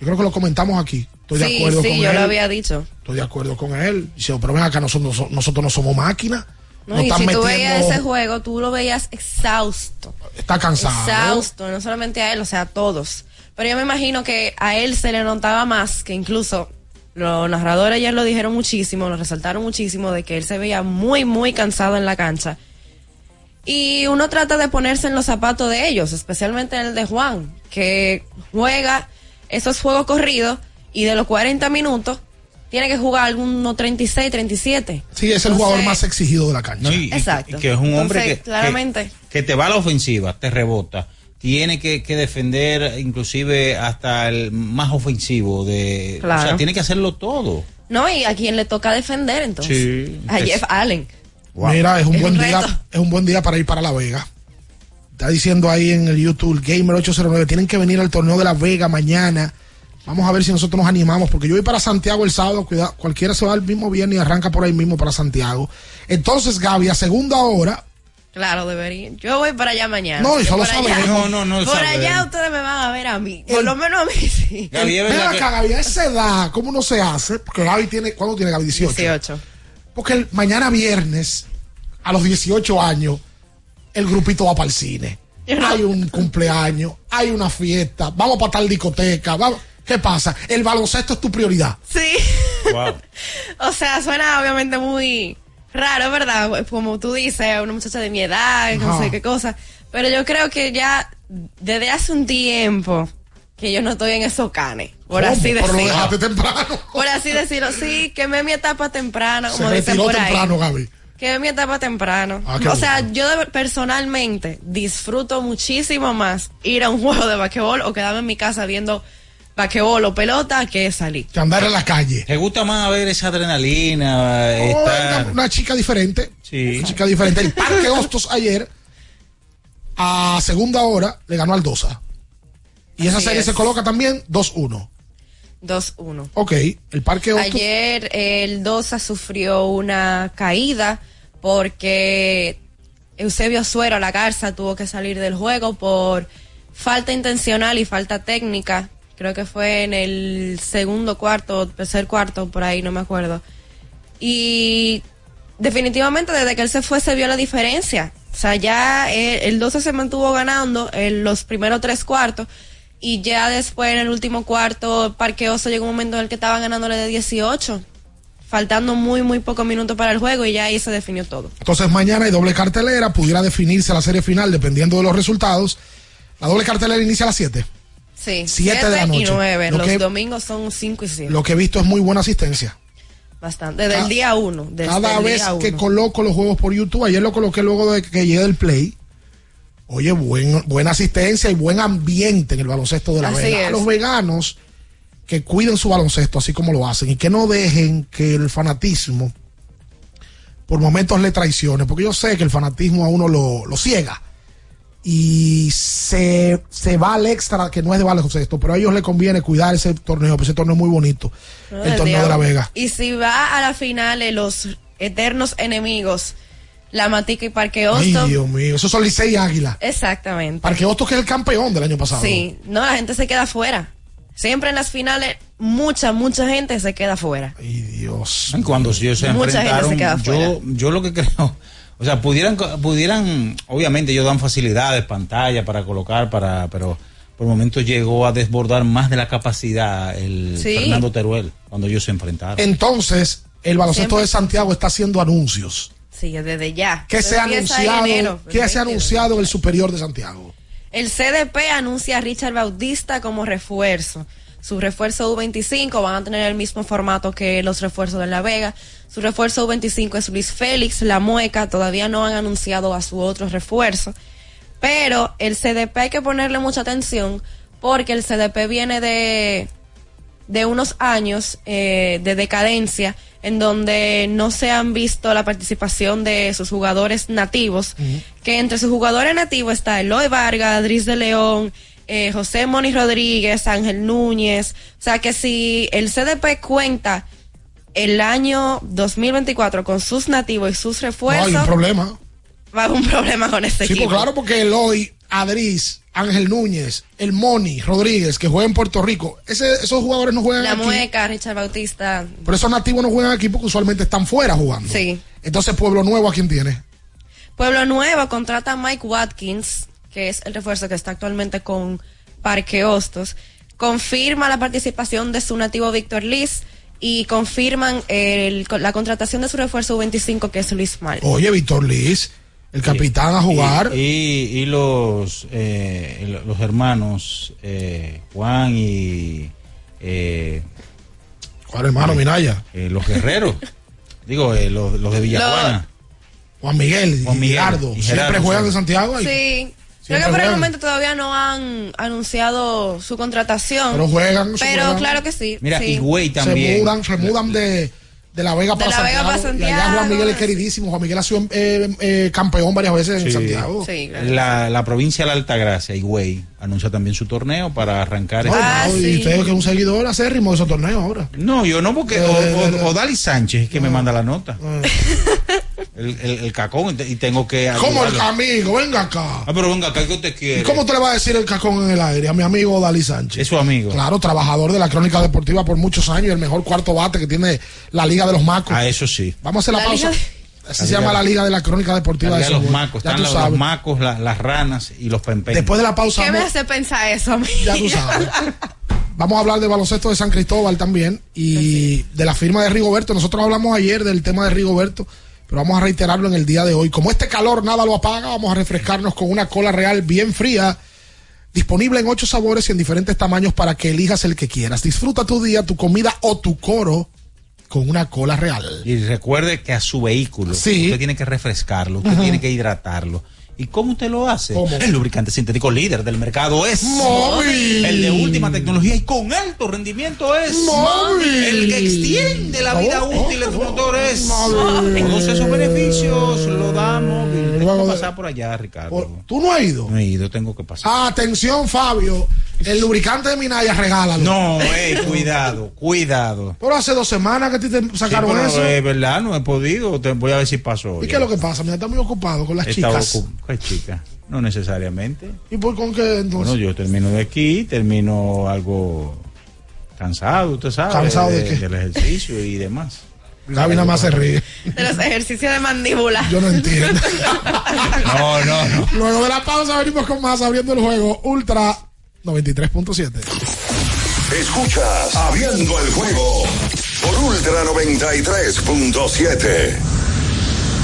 Yo creo que lo comentamos aquí. Estoy de sí, acuerdo sí, con yo él. lo había dicho. Estoy de acuerdo con él. Dice, pero ven acá, nosotros, nosotros no somos máquinas. No, y si tú veías ese juego, tú lo veías exhausto. Está cansado. Exhausto, no solamente a él, o sea, a todos. Pero yo me imagino que a él se le notaba más, que incluso los narradores ayer lo dijeron muchísimo, lo resaltaron muchísimo, de que él se veía muy, muy cansado en la cancha. Y uno trata de ponerse en los zapatos de ellos, especialmente el de Juan, que juega esos juegos corridos y de los 40 minutos tiene que jugar algunos 36, 37. Sí, es el Entonces, jugador más exigido de la cancha. No, y- y- Exacto. y que es un hombre Entonces, que, claramente. que, que te va a la ofensiva, te rebota. Tiene que, que defender inclusive hasta el más ofensivo de, o Claro. sea, tiene que hacerlo todo. No, y a quien le toca defender entonces. Sí. A Jeff Allen. Mira, es un Es buen un día, es un buen día para ir para La Vega. Está diciendo ahí en el YouTube Gamer 809, tienen que venir al torneo de La Vega mañana. Vamos a ver si nosotros nos animamos, porque yo voy para Santiago el sábado, cuidado, cualquiera se va el mismo viernes y arranca por ahí mismo para Santiago. Entonces, Gaby, a segunda hora, Claro, debería. Yo voy para allá mañana. No, y Yo solo por allá- sabemos. No, no, no Por allá ustedes me van a ver a mí. Por lo menos a mí sí. Gaby, es verdad acá, Gaby, a esa edad, ¿cómo no se hace? Porque Gaby tiene, ¿cuándo tiene Gaby? 18. 18. Porque el- mañana viernes, a los 18 años, el grupito va para el cine. Hay un cumpleaños, hay una fiesta, vamos para tal discoteca. Vamos. ¿Qué pasa? El baloncesto es tu prioridad. Sí. (laughs) O sea, suena obviamente muy raro, ¿verdad? Como tú dices, una muchacha de mi edad, no Ajá. sé qué cosa. Pero yo creo que ya desde hace un tiempo que yo no estoy en esos canes, por ¿Cómo? así Pero lo decirlo. dejaste temprano. Por así decirlo, sí, quemé mi etapa temprana, como Se dicen retiró por ahí. temprano, Gaby. Quemé mi etapa temprano. Ah, o sea, yo personalmente disfruto muchísimo más ir a un juego de basquetbol o quedarme en mi casa viendo basquetbol o pelota que salir. Que andar en la calle. ¿Te gusta más ver esa adrenalina? Oh, estar- una, una chica diferente. Sí. Una chica diferente. El Parque (laughs) Hostos ayer, a segunda hora, le ganó al Dosa. Y esa Así serie es. se coloca también 2-1. 2-1. Ok, el Parque Hostos. Ayer el Dosa sufrió una caída porque Eusebio Suero, la Garza, tuvo que salir del juego por falta intencional y falta técnica. Creo que fue en el segundo cuarto, tercer cuarto, por ahí, no me acuerdo. Y definitivamente desde que él se fue se vio la diferencia. O sea, ya eh, el 12 se mantuvo ganando en los primeros tres cuartos y ya después en el último cuarto Parqueoso llegó un momento en el que estaban ganándole de 18, faltando muy muy pocos minutos para el juego y ya ahí se definió todo. Entonces mañana hay doble cartelera, pudiera definirse la serie final dependiendo de los resultados. La doble cartelera inicia a las 7. Sí, Siete de la 7 y noche. 9. Lo Los que- domingos son 5 y 7. Lo que he visto es muy buena asistencia. Bastante. Desde el día 1. Cada vez que coloco los juegos por YouTube, ayer lo coloqué luego de que llegue el play. Oye, buen, buena asistencia y buen ambiente en el baloncesto de la Así Vega. A es. los veganos que cuiden su baloncesto así como lo hacen y que no dejen que el fanatismo por momentos le traicione, porque yo sé que el fanatismo a uno lo, lo ciega y se, se va al extra que no es de baloncesto, pero a ellos les conviene cuidar ese torneo, porque ese torneo es muy bonito, No, el torneo de la. Vega. Y si va a la final de los eternos enemigos, la Matica y Parque Ay, Hosto. Dios mío, esos son Licey y Águila. Exactamente. Parque Hostos que es el campeón del año pasado. Sí, no, la gente se queda fuera. Siempre en las finales, mucha, mucha gente se queda fuera. Dios. Cuando ellos se Mucha gente se enfrentaron, queda yo, yo lo que creo, o sea, pudieran, pudieran, obviamente ellos dan facilidades, pantalla para colocar, para, pero por momentos llegó a desbordar más de la capacidad el Sí. Fernando Teruel cuando ellos se enfrentaron. Entonces, el baloncesto Siempre. de Santiago está haciendo anuncios. Sí, desde ya. ¿Qué se ha anunciado? enero, ¿Qué se ha 22. anunciado en el superior de Santiago? El CDP anuncia a Richard Bautista como refuerzo. Su refuerzo U25 van a tener el mismo formato que los refuerzos de La Vega. Su refuerzo U25 es Luis Félix, La Mueca. Todavía no han anunciado a su otro refuerzo. Pero el CDP hay que ponerle mucha atención porque el CDP viene de, de unos años eh, de decadencia en donde no se han visto la participación de sus jugadores nativos, que entre sus jugadores nativos está Eloy Vargas, Adris de León, eh, José Moni Rodríguez, Ángel Núñez, o sea que si el CDP cuenta el año 2024 con sus nativos y sus No refuerzos, hay un problema. va a haber un problema con este Sí, equipo. pues claro, porque Eloy Adriz, Ángel Núñez, el Moni, Rodríguez, que juega en Puerto Rico, ese- esos jugadores no juegan La aquí. Mueca, Richard Bautista. Pero esos nativos no juegan aquí porque usualmente están fuera jugando. Sí. Entonces, Pueblo Nuevo, ¿a quién tiene? Pueblo Nuevo contrata a Mike Watkins, que es el refuerzo que está actualmente con Parque Hostos. Confirma la participación de su nativo Víctor Liz y confirman el- la contratación de su refuerzo U25, que es Luis Mal. Oye, Víctor Liz, el capitán a jugar. Y, y- y los, eh, los hermanos eh, Juan y. Eh, ¿Cuál hermano, Minaya? eh, los guerreros. (laughs) Digo, eh, los, los de Villajuana. Juan Miguel, Juan y Miguel Gerardo, y siempre Gerardo, juegan sí. en Santiago. ahí. Sí. Creo que por el momento todavía no han anunciado su contratación. Pero juegan, se Pero juegan. claro que sí. Mira, sí. Higüey Se también. mudan, se mudan de, de La Vega De para La Vega Santiago. para Y allá Santiago, Juan Miguel es queridísimo. Juan Miguel ha sido eh, eh, campeón varias veces en Sí. Santiago. La, la provincia de la Altagracia, Higüey, anuncia también su torneo para arrancar. No, este- no, y usted que es un seguidor acérrimo de esos torneos ahora. No, yo no, porque Eh, o, o- o Dali Sánchez es que me manda la nota. Eh. (laughs) El, el- el cacón, y tengo que. ¿Cómo el amigo? Venga acá. Ah, pero venga acá, ¿qué usted quiere? ¿Y cómo te le va a decir el cacón en el aire a mi amigo Dalí Sánchez? Es su amigo. Claro, trabajador de la crónica deportiva por muchos años, el mejor cuarto bate que tiene la Liga de los Macos. Ah, eso sí. Vamos a hacer la, La pausa. Así se llama la Liga de la Crónica Deportiva La de Liga de los macos, Ya están los, macos, la- las ranas y los pempeños. Después de la pausa, ¿Qué me vamos- hace pensar eso ya tú sabes. Vamos a hablar de baloncesto de San Cristóbal también y de la firma de Rigoberto. Nosotros hablamos ayer del tema de Rigoberto, pero vamos a reiterarlo en el día de hoy. Como este calor nada lo apaga, vamos a refrescarnos con una cola real bien fría, disponible en ocho sabores y en diferentes tamaños para que elijas el que quieras. Disfruta tu día, tu comida o tu coro con una cola real. Y recuerde que a su vehículo Sí. usted tiene que refrescarlo, usted tiene que hidratarlo. ¿Y cómo usted lo hace? ¿Cómo? El lubricante sintético líder del mercado es Móvil. El de última tecnología y con alto rendimiento es Móvil. El que extiende la vida Oh, útil de tu motor es Móvil. Todos esos beneficios lo da móvil. Tengo que pasar por allá, Ricardo. ¿Tú no has ido? No he ido, tengo que pasar. Atención, Fabio. El lubricante de Minaya, regálalo. No, eh, cuidado, cuidado. Pero hace dos semanas que te Sí, sacaron pero, eso. eh, verdad, no he podido. Te- voy a ver si pasó. ¿Y qué es lo que pasa? Mira, está muy ocupado con las He chicas. ¿Qué chica? No necesariamente. ¿Y por con qué entonces? Bueno, yo termino de aquí, termino algo cansado, usted sabe. ¿Cansado de qué? Del ejercicio y demás. Gaby nada más se ríe. De los ejercicios de mandíbula. Yo no entiendo. (laughs) No, no, no. Luego de la pausa venimos con más abriendo el juego Ultra 93.7. Escuchas Abriendo el juego por Ultra 93.7.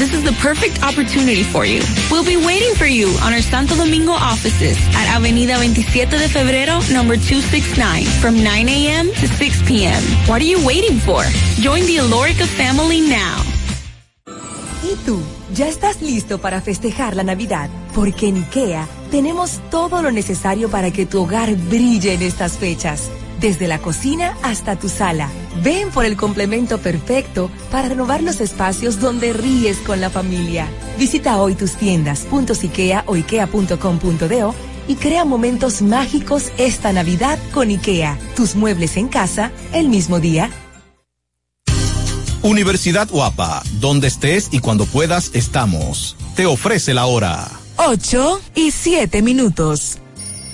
This is the perfect opportunity for you. We'll be waiting for you on our Santo Domingo offices at Avenida 27 de Febrero, number 269, from 9 a.m. to 6 p.m. What are you waiting for? Join the Alorica family now. ¿Y tú? ¿Ya estás listo para festejar la Navidad? Porque en IKEA tenemos todo lo necesario para que tu hogar brille en estas fechas. Desde la cocina hasta tu sala. Ven por el complemento perfecto para renovar los espacios donde ríes con la familia. Visita hoy tus tiendas, puntos IKEA o ikea.com.do y crea momentos mágicos esta Navidad con IKEA. Tus muebles en casa el mismo día. Universidad Guapa, donde estés y cuando puedas estamos. Te ofrece la hora. 8 y 7 minutos.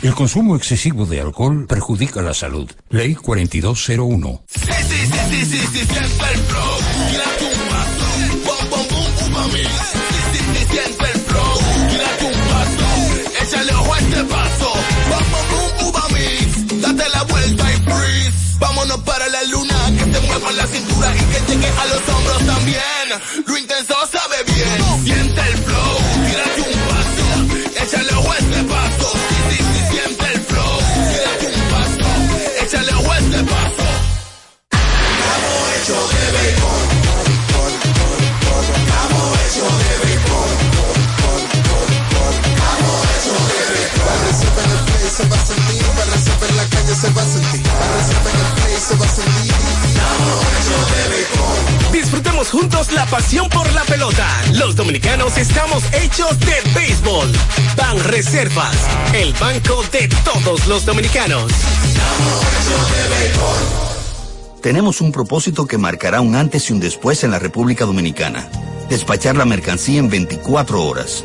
El consumo excesivo de alcohol perjudica la salud. Ley 4201. Sí, sí, sí, sí, sí, sí, siente el flow. Tírate un paso. Bom, bom, boom, uva mix. Sí, sí, sí, siente el flow. Tírate un paso. Échale ojo a este paso. Date la vuelta y freeze. Vámonos para la luna. Que te mueva la cintura y que llegue a los hombros también. Lo intenso se va a sentir, la receta en la calle se va a sentir, receta en el play se va a sentir. Disfrutemos juntos la pasión por la pelota. Los dominicanos estamos hechos de béisbol. Ban Reservas, el banco de todos los dominicanos. Tenemos un propósito que marcará un antes y un después en la República Dominicana. Despachar la mercancía en 24 horas.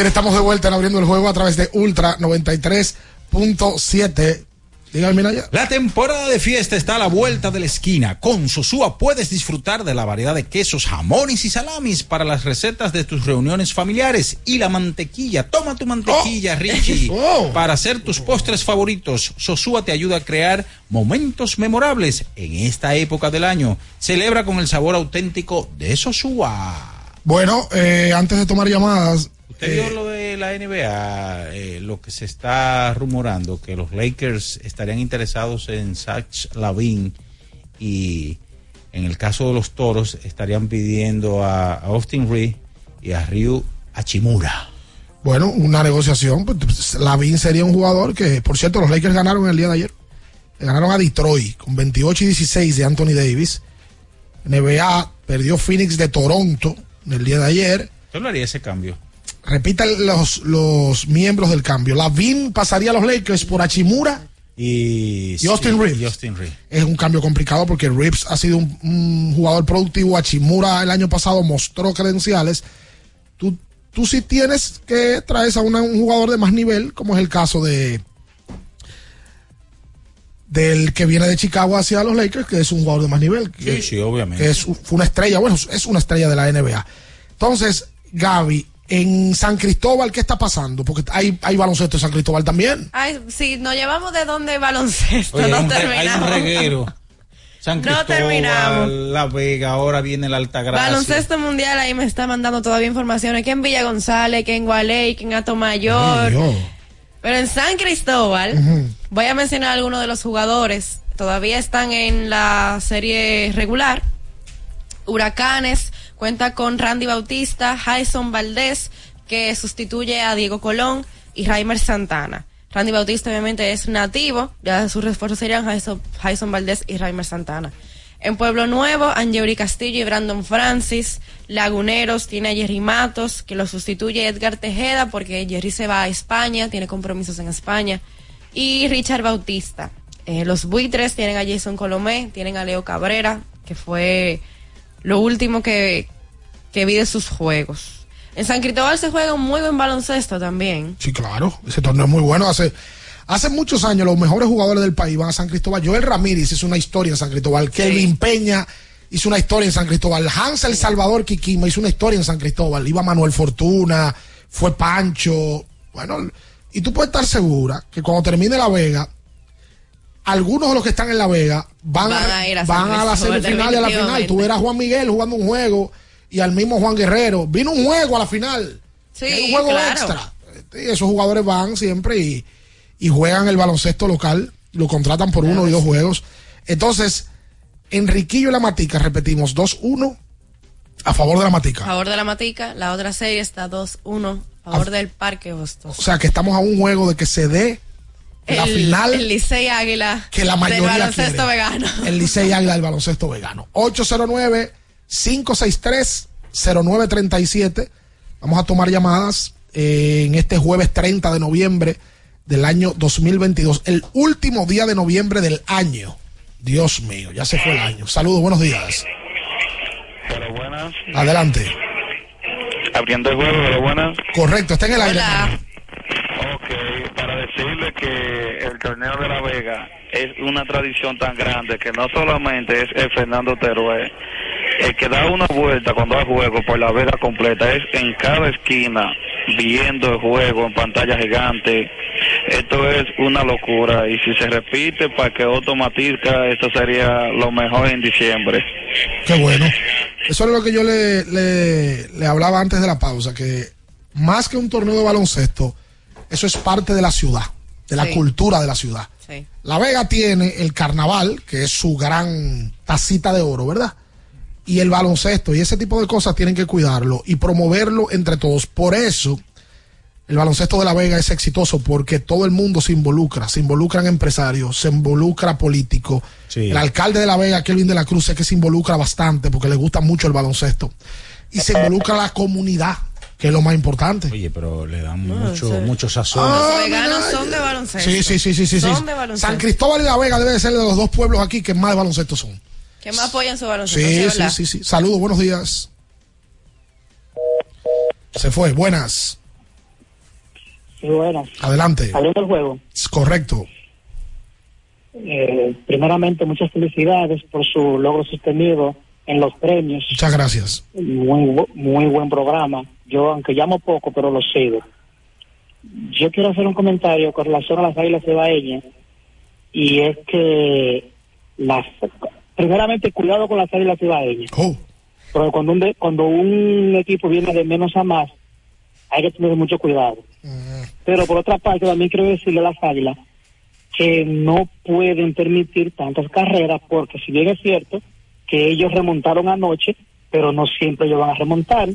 Bien, estamos de vuelta en abriendo el juego a través de Ultra 93.7. Dígame, mira ya. La temporada de fiesta está a la vuelta de la esquina. Con Sosúa puedes disfrutar de la variedad de quesos, jamones y salamis para las recetas de tus reuniones familiares y la mantequilla. Toma tu mantequilla, Richie, (laughs) para hacer tus postres favoritos. Sosúa te ayuda a crear momentos memorables en esta época del año. Celebra con el sabor auténtico de Sosúa. Bueno, eh, antes de tomar llamadas. ¿Usted vio lo de la NBA, eh, lo que se está rumorando, que los Lakers estarían interesados en Zach Lavin y en el caso de los Toros estarían pidiendo a, a Austin Reed y a Ryu Hachimura. Bueno, una negociación. Pues, Lavin sería un jugador que, por cierto, los Lakers ganaron el día de ayer. Le ganaron a Detroit con 28 y 16 de Anthony Davis. NBA perdió Phoenix de Toronto el día de ayer. ¿Tú lo haría ese cambio? Repita los, los miembros del cambio. Lavin pasaría a los Lakers por Hachimura y, y Austin sí, Reeves. y Austin Reeves. Es un cambio complicado porque Reeves ha sido un, un jugador productivo. Hachimura el año pasado mostró credenciales. Tú, tú sí tienes que traer a una- un jugador de más nivel, como es el caso de del que viene de Chicago hacia los Lakers, que es un jugador de más nivel. Que, Sí, sí, obviamente. que es, fue una estrella, bueno, es una estrella de la NBA. Entonces, Gaby, en San Cristóbal, ¿qué está pasando? Porque hay, hay baloncesto en San Cristóbal también. Ay, si nos llevamos de donde baloncesto, Oye, no hay hay terminamos. un reguero. (laughs) San No Cristóbal, terminamos. La Vega, ahora viene la Altagracia. Baloncesto mundial, ahí me está mandando todavía informaciones que en Villa González, que en Gualey, que en Atomayor. Pero en San Cristóbal, voy a mencionar algunos de los jugadores. Todavía están en la serie regular. Huracanes cuenta con Randy Bautista, Jason Valdés, que sustituye a Diego Colón, y Raimer Santana. Randy Bautista obviamente es nativo, ya sus refuerzos serían Jason, Valdés y Raimer Santana. En Pueblo Nuevo, Angeuri Castillo y Brandon Francis. Laguneros tiene a Jerry Matos, que lo sustituye Edgar Tejeda, porque Jerry se va a España, tiene compromisos en España. Y Richard Bautista. Eh, los buitres tienen a Jason Colomé, tienen a Leo Cabrera, que fue lo último que, que vi de sus juegos. En San Cristóbal se juega un muy buen baloncesto también. Sí, claro. Ese torneo es muy bueno. Hace, hace muchos años los mejores jugadores del país van a San Cristóbal. Joel Ramírez hizo una historia en San Cristóbal. Kelvin Peña hizo una historia en San Cristóbal. Hans El Salvador Kikima hizo una historia en San Cristóbal. Iba Manuel Fortuna, fue Pancho. Bueno, y tú puedes estar segura que cuando termine La Vega, algunos de los que están en La Vega van, Van a, a ir a van a la semifinal y a la final. Tú verás a Juan Miguel jugando un juego y al mismo Juan Guerrero. Vino un juego a la final. Sí, Hay un juego claro. extra. Y esos jugadores van siempre y, y juegan el baloncesto local, lo contratan por uno y dos juegos. Entonces, Enriquillo y la Matica, repetimos, 2-1 a favor de la A Matica. favor de la Matica, la otra serie está 2-1 a favor del Parque Hostos. O sea que estamos a un juego de que se dé la el, final El Licey Águila que la del mayoría baloncesto quiere. vegano. El Licey Águila del baloncesto vegano. 809-563-0937. Vamos a tomar llamadas eh, en este jueves 30 de noviembre del año 2022. El último día de noviembre del año. Dios mío, ya se fue el año. Saludos, buenos días. Pero buenas. Adelante. Abriendo el juego, pero buenas. Correcto, está en el aire. Ok, decirle que el torneo de La Vega es una tradición tan grande que no solamente es el Fernando Teruel, el que da una vuelta cuando hay juego por La Vega completa, es en cada esquina viendo el juego en pantalla gigante. Esto es una locura y si se repite para que automatiza, esto sería lo mejor en diciembre. Qué bueno. Eso es lo que yo le, le, le hablaba antes de la pausa, que más que un torneo de baloncesto, eso es parte de la ciudad, de la Sí. cultura de la ciudad. Sí. La Vega tiene el carnaval, que es su gran tacita de oro, ¿verdad? Y el baloncesto y ese tipo de cosas tienen que cuidarlo y promoverlo entre todos. Por eso, el baloncesto de La Vega es exitoso porque todo el mundo se involucra, se involucran empresarios, se involucra políticos. El alcalde de La Vega, Kelvin de la Cruz, es que se involucra bastante porque le gusta mucho el baloncesto. Y se involucra la comunidad, que es lo más importante. Oye, pero le dan No, mucho, sí. mucho sazón. Los veganos son de baloncesto. Sí, sí, sí, sí, sí. sí. Son de baloncesto. San Cristóbal y La Vega debe de ser de los dos pueblos aquí que más de baloncesto son. Que más apoyan su baloncesto. Sí, ¿sí, sí, sí, sí. Saludos, buenos días. Se fue, buenas. Sí, bueno. Adelante. Abriendo el juego. Es correcto. Eh, primeramente, muchas felicidades por su logro sostenido en los premios. Muchas gracias. Muy, muy buen programa. Yo, aunque llamo poco, pero lo sigo. Yo quiero hacer un comentario con relación a las águilas cibaeñas. Y es que, las, primeramente, cuidado con las águilas cibaeñas. Porque cuando un, de- cuando un equipo viene de menos a más, hay que tener mucho cuidado. Pero por otra parte, también quiero decirle a las águilas que no pueden permitir tantas carreras porque si bien es cierto que ellos remontaron anoche, pero no siempre ellos van a remontar.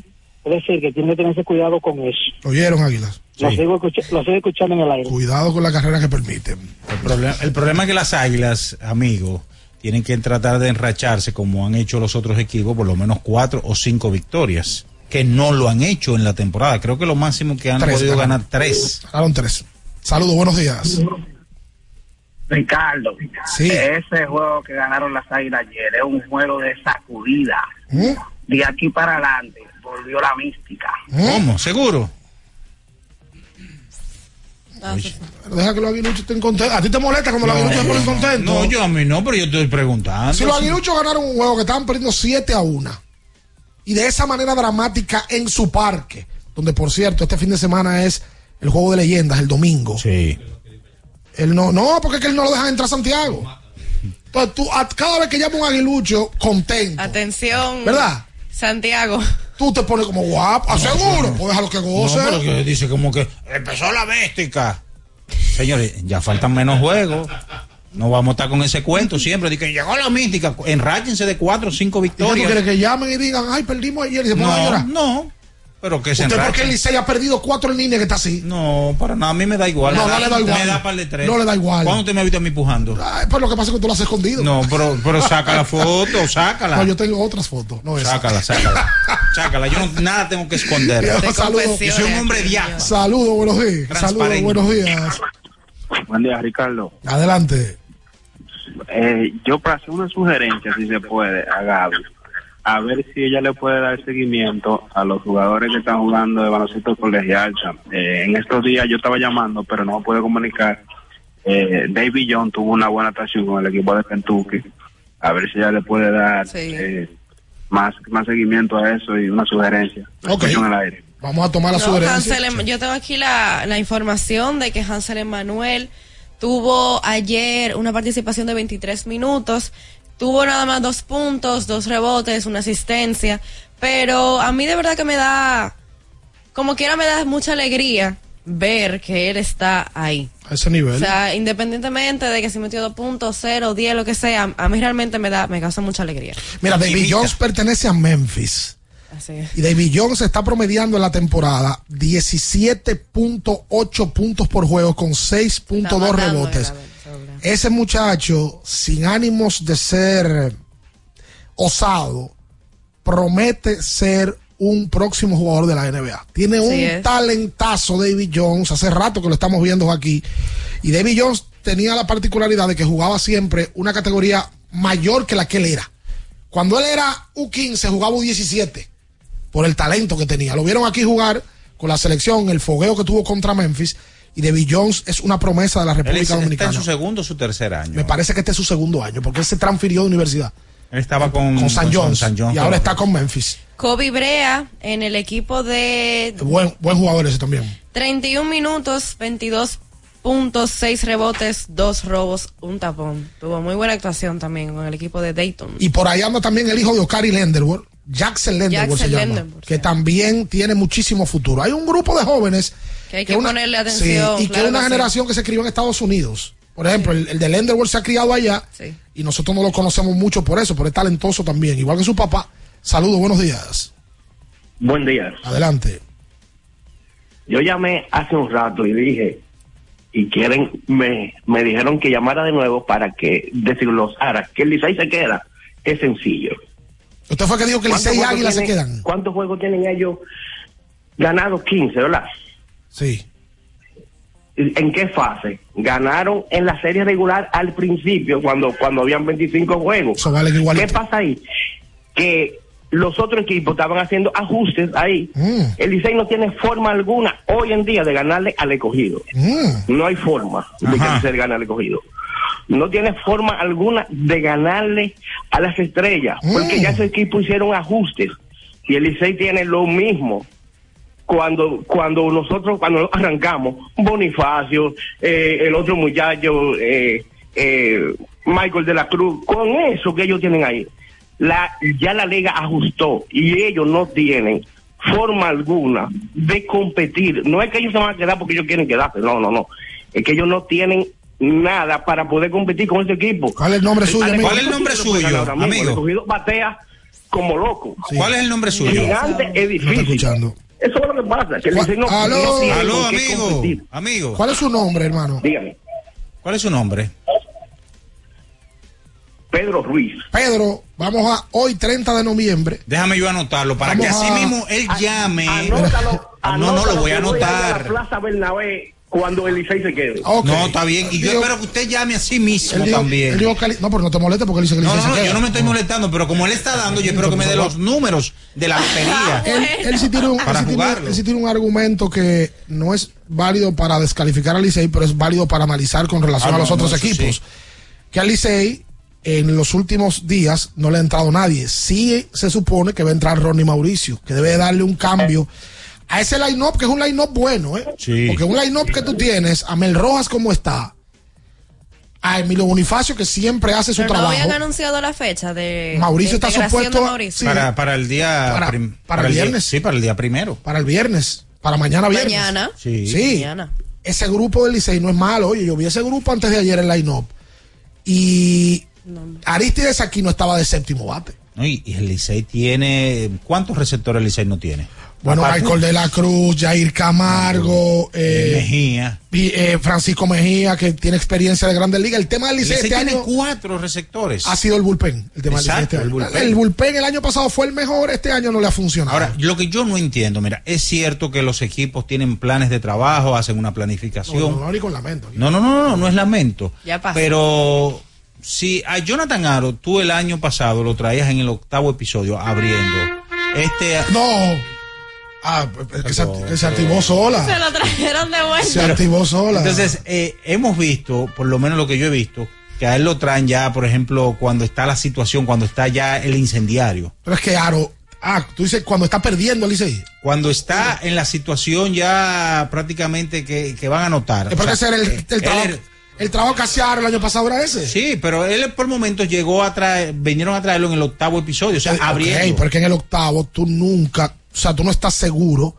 Es decir, que tienen que tenerse cuidado con eso. ¿Oyeron, Águilas? Lo, sigo escucha- lo sigo escuchando en el aire. Cuidado con la carrera que permiten. El problema, el problema es que las águilas, amigos, tienen que tratar de enracharse como han hecho los otros equipos, por lo menos cuatro o cinco victorias, que no lo han hecho en la temporada. Creo que lo máximo que han Tres, podido ganaron. ganar tres. Ganaron tres. Saludos, buenos días. Ricardo, Sí. ese juego que ganaron las águilas ayer es un juego de sacudida. ¿Mm? De aquí para adelante volvió la mística. ¿Cómo? ¿Seguro? Pero deja que los aguiluchos estén contentos. ¿A ti te molesta cuando los aguiluchos se ponen contentos? No, yo a mí no, pero yo estoy preguntando. Si los aguiluchos ganaron un juego que estaban perdiendo 7 a 1 y de esa manera dramática en su parque, donde por cierto este fin de semana es el juego de leyendas, el domingo. Sí. Él no, no, porque es que él no lo deja entrar a Santiago. Entonces tú, a- cada vez que llama un aguilucho contento, Atención. ¿verdad? Santiago. Tú te pones como guapo, aseguro, pues déjalo que No, goce. pero que dice como que empezó la mística. Señores, ya faltan menos juegos. No vamos a estar con ese cuento siempre. De que llegó la mística. Enráchense de cuatro o cinco ¿Y qué tú victorias. quieres que llamen y digan, ay, perdimos ayer y se pongan a No, llorar? no. Pero que se ¿Usted por qué el Licey ha perdido cuatro en línea que está así? No, para nada. A mí me da igual. No, no le da igual. Me da par de tres. No le da igual. ¿Cuándo usted me ha visto a mí pujando? Ay, pues lo que pasa es que tú lo has escondido. No, pero, pero saca la foto, sácala. (laughs) No, yo tengo otras fotos, no esa. Sácala, sácala. sácala. Yo no, nada tengo que esconder. Yo saludo. Yo soy un hombre diáfano. Saludos, buenos días. Saludos, buenos días. Buen día, Ricardo. Adelante. Eh, yo para hacer una sugerencia, si se puede, a Gaby, a ver si ella le puede dar seguimiento a los jugadores que están jugando de baloncesto colegial. Eh, en estos días yo estaba llamando, pero no me pude comunicar. Eh, David John tuvo una buena actuación con el equipo de Kentucky. A ver si ella le puede dar eh, más, más seguimiento a eso y una sugerencia. Lo Ok. escucho en el aire. Vamos a tomar la No, sugerencia. Hansel Em- yo tengo aquí la, la información de que Hansel Emanuel tuvo ayer una participación de 23 minutos, tuvo nada más dos puntos, dos rebotes, una asistencia, pero a mí de verdad que me da, como quiera me da mucha alegría ver que él está ahí. A ese nivel. O sea, independientemente de que si metió dos puntos, cero, diez, lo que sea, a mí realmente me da, me causa mucha alegría. Mira, David Jones pertenece a Memphis. Así es. Y David Jones está promediando en la temporada 17.8 puntos por juego con 6.2 rebotes. Ese muchacho, sin ánimos de ser osado, promete ser un próximo jugador de la NBA. Tiene un es. talentazo David Jones, hace rato que lo estamos viendo aquí. Y David Jones tenía la particularidad de que jugaba siempre una categoría mayor que la que él era. Cuando él era U15 jugaba U17 por el talento que tenía. Lo vieron aquí jugar con la selección, el fogueo que tuvo contra Memphis. Y David Jones es una promesa de la Él República está en Dominicana. su segundo o su tercer año. Me parece que este es su segundo año, porque él se transfirió de universidad Él estaba con, con San con Jones. San Jones, y ahora está con Memphis. Kobe Brea en el equipo de Buen, buen jugador ese también. 31 minutos, 22 puntos, 6 rebotes, 2 robos, un tapón. Tuvo muy buena actuación también con el equipo de Dayton. Y por ahí anda también el hijo de Oscar y Lenderwood, Jackson Lenderwood Jackson se llama, Lenderwood, que también tiene muchísimo futuro. Hay un grupo de jóvenes Que hay que ponerle sí, atención, y que claro es una que sí. generación que se crió en Estados Unidos. Por ejemplo, el, el de Lenderwood se ha criado allá Sí. y nosotros no lo conocemos mucho por eso, pero es talentoso también, igual que su papá. Saludos, buenos días. Buen día. Adelante. Yo llamé hace un rato y dije, y quieren, me, me dijeron que llamara de nuevo para que desglosara que el Licey se queda. Es sencillo. Usted fue que dijo que ¿Cuántos Licey y Águila se quedan. ¿Cuántos juegos tienen ellos ganados? 15, ¿verdad? Sí. ¿En qué fase? Ganaron en la serie regular al principio, cuando, cuando habían 25 juegos. Vale. ¿Qué pasa ahí? Que los otros equipos estaban haciendo ajustes ahí. Mm. El Licey no tiene forma alguna hoy en día de ganarle al escogido. Mm. No hay forma de que el Licey le gane al escogido. No tiene forma alguna de ganarle a las estrellas, porque ya ese equipo hicieron ajustes. Y el Licey tiene lo mismo cuando cuando nosotros cuando arrancamos Bonifacio eh, el otro muchacho eh, eh, Michael de la Cruz con eso que ellos tienen ahí la ya la liga ajustó y ellos no tienen forma alguna de competir. No es que ellos se van a quedar porque ellos quieren quedarse, no, no, no. Es que ellos no tienen nada para poder competir con ese equipo. ¿Cuál es el nombre suyo, amigo? ¿Cuál es el nombre suyo, amigo? El escogido batea como loco. ¿Cuál es el nombre suyo? Gigante es difícil. Eso es lo que pasa, que el no, Aló. no tiene Aló, con qué amigo. competir. Amigo. ¿Cuál es su nombre, hermano? Dígame. ¿Cuál es su nombre? Pedro Ruiz. Pedro, vamos a hoy 30 de noviembre. Déjame yo anotarlo para Vamos que así a- mismo él llame. Anótalo, No, no, lo anótalo voy a que ir a la anotar. Plaza Bernabé cuando el Licey se quede. No, está bien. Y yo Digo- espero que usted llame a sí mismo también. no, pero no te molestes porque él dice que el No, Licey no, se no, queda. yo no me estoy molestando, pero como él está dando, yo espero que me dé los números de la lotería. (laughs) Él, él sí tiene un, Para él sí tiene- jugarlo. él sí tiene un argumento que no es válido para descalificar al Licey, pero es válido para analizar con relación Ah, a los no, otros no, equipos. sí. Que al Licey en los últimos días no le ha entrado nadie. Sí se supone que va a entrar Ronnie Mauricio, que debe darle un cambio a ese line-up, que es un line-up bueno, ¿eh? Sí. Porque un line-up que tú tienes, a Mel Rojas como está, a Emilio Bonifacio que siempre hace su Pero no trabajo. habían anunciado la fecha de Mauricio de está supuesto Mauricio. sí. Para, para el día. Para- prim- para el día- viernes. sí, para el día primero. para el viernes, para mañana viernes. Mañana. Sí. Sí. Mañana. Ese grupo del Licey no es malo. Oye, yo vi ese grupo antes de ayer en line-up. Y Aristides aquí no estaba de séptimo bate. No, y, y el Licey tiene. ¿Cuántos receptores el Licey no tiene? Bueno, Aparte- Michael de la Cruz, Jair Camargo, eh, Mejía. y, eh, Francisco Mejía, que tiene experiencia de Grandes Ligas. El tema del El Licey este tiene año cuatro receptores. ha sido el bullpen. El tema del Licey Exacto, este el año. bullpen. El bullpen el año pasado fue el mejor, este año no le ha funcionado. Ahora, lo que yo no entiendo, mira, es cierto que los equipos tienen planes de trabajo, hacen una no, planificación. no, no, ni con lamento. No, no, no, no, no es lamento. Ya pasó. Pero si a Jonathan Aro tú el año pasado lo traías en el octavo episodio abriendo, este No. Ah, es que, se, que se activó sola. Se lo trajeron de vuelta. Se activó sola. Entonces, eh, hemos visto, por lo menos lo que yo he visto, que a él lo traen ya, por ejemplo, cuando está la situación, cuando está ya el incendiario. Pero es que Aro. Ah, tú dices cuando está perdiendo el Licey. Cuando está en la situación ya prácticamente que, que van a notar. Es porque O sea, el, eh, el él trabajo. El trabajo que hacía Aro el año pasado era ese. Sí, pero él por momentos llegó a traer, vinieron a traerlo en el octavo episodio, o sea, ok, abriendo. porque en el octavo tú nunca, o sea, tú no estás seguro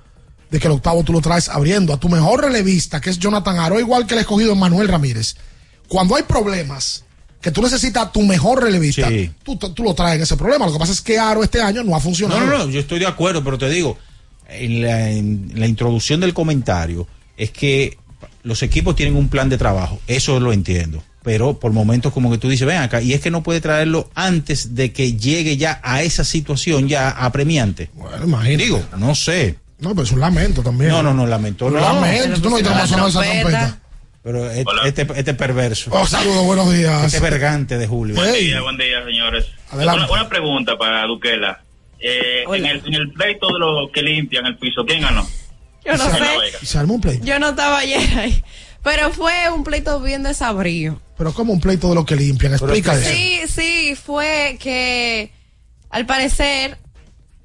de que el octavo tú lo traes abriendo. A tu mejor relevista, que es Jonathan Aro, igual que el escogido Manuel Ramírez. Cuando hay problemas, que tú necesitas a tu mejor relevista, Sí. tú, tú lo traes en ese problema. Lo que pasa es que Aro este año no ha No, funcionado. no, no, yo estoy de acuerdo, pero te digo, en la, en la introducción del comentario es que los equipos tienen un plan de trabajo, eso lo entiendo, pero por momentos como que tú dices, ven acá, y es que no puede traerlo antes de que llegue ya a esa situación ya apremiante. Bueno, imagínate. Digo, no sé. No, pero es un lamento también. No, no, no, lamento. No, Lamento, tú no oíste cómo sonó esa trompeta. Pero et- este, este perverso. Oh, saludos, buenos días. Este vergante de Julio. Buen día, buen día, señores. Adelante. Una, una pregunta para Duquela. Eh, en, el, en el pleito de los que limpian el piso, ¿quién ganó? Yo no sé. Se armó un pleito. Yo no estaba ayer ahí. Pero fue un pleito bien desabrido. Pero como un pleito de los que limpian. Explica eso. Sí, sí, fue que al parecer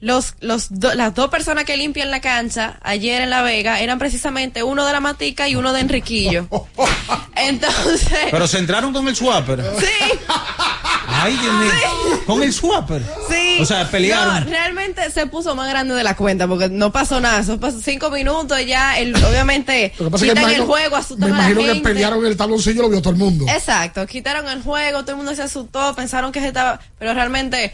los, los do- las dos personas que limpian la cancha ayer en La Vega eran precisamente uno de la Matica y uno de Enriquillo. (laughs) Entonces, Pero se entraron con el swapper. sí, Ay, Dios mío. Con el swapper. sí. O sea, pelearon. No, realmente se puso más grande de la cuenta porque no pasó nada. Eso pasó cinco minutos y ya, el, obviamente, (laughs) Lo que pasa es que quitan me el imagino- juego, Me asustan a la imagino que pelearon en el tabloncillo, lo vio todo el mundo. Exacto, quitaron el juego, todo el mundo se asustó, pensaron que se estaba, pero realmente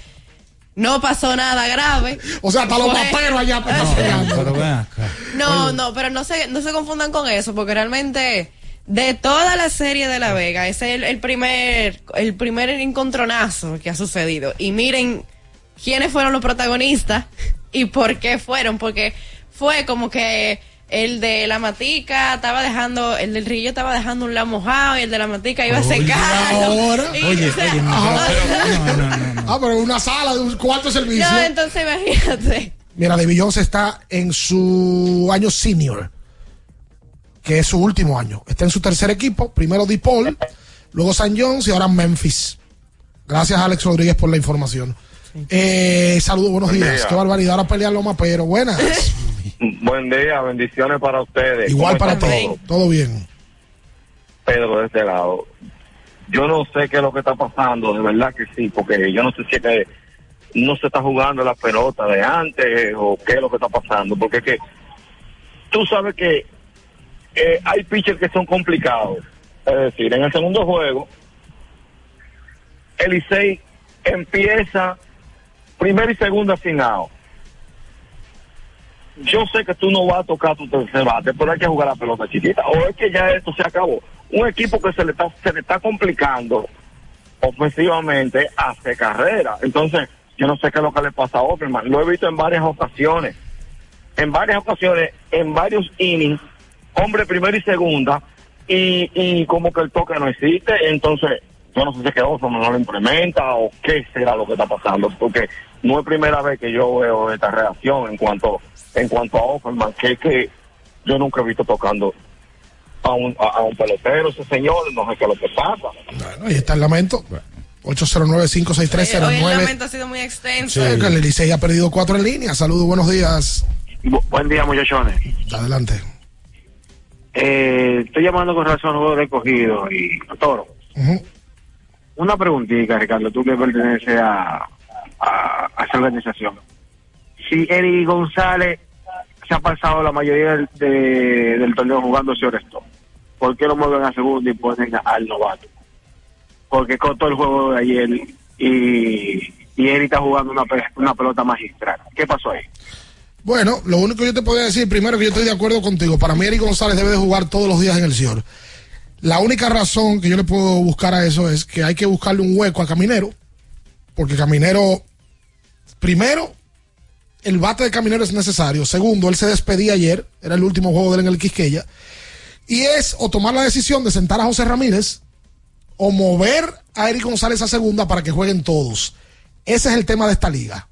no pasó nada grave. O sea, hasta los paperos allá. (laughs) No, no, pero no se, no se confundan con eso, porque realmente de toda la serie de La Vega, ese es el, el primer, el primer encontronazo que ha sucedido. Y miren quiénes fueron los protagonistas y por qué fueron, porque fue como que el de la matica estaba dejando, el del rillo estaba dejando un lado mojado y el de la matica iba a Oye, secar. ahora. Y, (laughs) Oye, o sea, oye, no, pero- no, no. Ah, pero una sala de un cuarto de servicio. no, entonces imagínate. Mira, David Jones está en su año senior, que es su último año. Está en su tercer equipo, primero DePaul, luego San Jones y ahora Memphis. Gracias, Alex Rodríguez, por la información. Eh, saludos, buenos Buen días. día. Qué barbaridad, ahora pelear los pero Buenas. (laughs) Buen día, bendiciones para ustedes. Igual ¿Cómo para todos. Todo bien. Pedro de este lado. Yo no sé qué es lo que está pasando, de verdad que sí, porque yo no sé si es que no se está jugando la pelota de antes o qué es lo que está pasando, porque es que tú sabes que eh, hay pitchers que son complicados. Es decir, en el segundo juego, el Licey empieza primero y segunda sin out. Yo sé que tú no vas a tocar tu tercer bate, pero hay que jugar la pelota chiquita. O es que ya esto se acabó. Un equipo que se le está, se le está complicando ofensivamente hace carrera. Entonces, yo no sé qué es lo que le pasa a Offerman. Lo he visto en varias ocasiones. En varias ocasiones, en varios innings, hombre primero y segunda, y, y como que el toque no existe. Entonces, yo no sé si es que Offerman no lo implementa o qué será lo que está pasando, porque no es primera vez que yo veo esta reacción en cuanto en cuanto a Offerman, que es que yo nunca he visto tocando a un, a, a un pelotero, ese señor, no sé qué es lo que pasa. Bueno, ahí está el lamento. 809-56309. Hoy el lamento ha sido muy extenso. Sí, que el Licey ha perdido cuatro en línea. Saludos, buenos días. buen día, muchachones. Adelante. Eh, estoy llamando con razón al juego de cogido y Toro. Ujú. Una preguntita, Ricardo, tú que perteneces a, a, a esa organización. Si Eric González se ha pasado la mayoría del, de- del torneo jugando stop, ¿por qué lo mueven a segundo y ponen al novato? Porque cortó el juego de ayer y, y Eric está jugando una, una pelota magistral. ¿Qué pasó ahí? Bueno, lo único que yo te podría decir, primero que yo estoy de acuerdo contigo. Para mí, Eric González debe de jugar todos los días en el Cior. La única razón que yo le puedo buscar a eso es que hay que buscarle un hueco a Caminero. Porque Caminero, primero, el bate de Caminero es necesario. Segundo, él se despedía ayer. Era el último juego de él en el Quisqueya. Y es o tomar la decisión de sentar a José Ramírez o mover a Eric González a segunda para que jueguen todos. Ese es el tema de esta liga.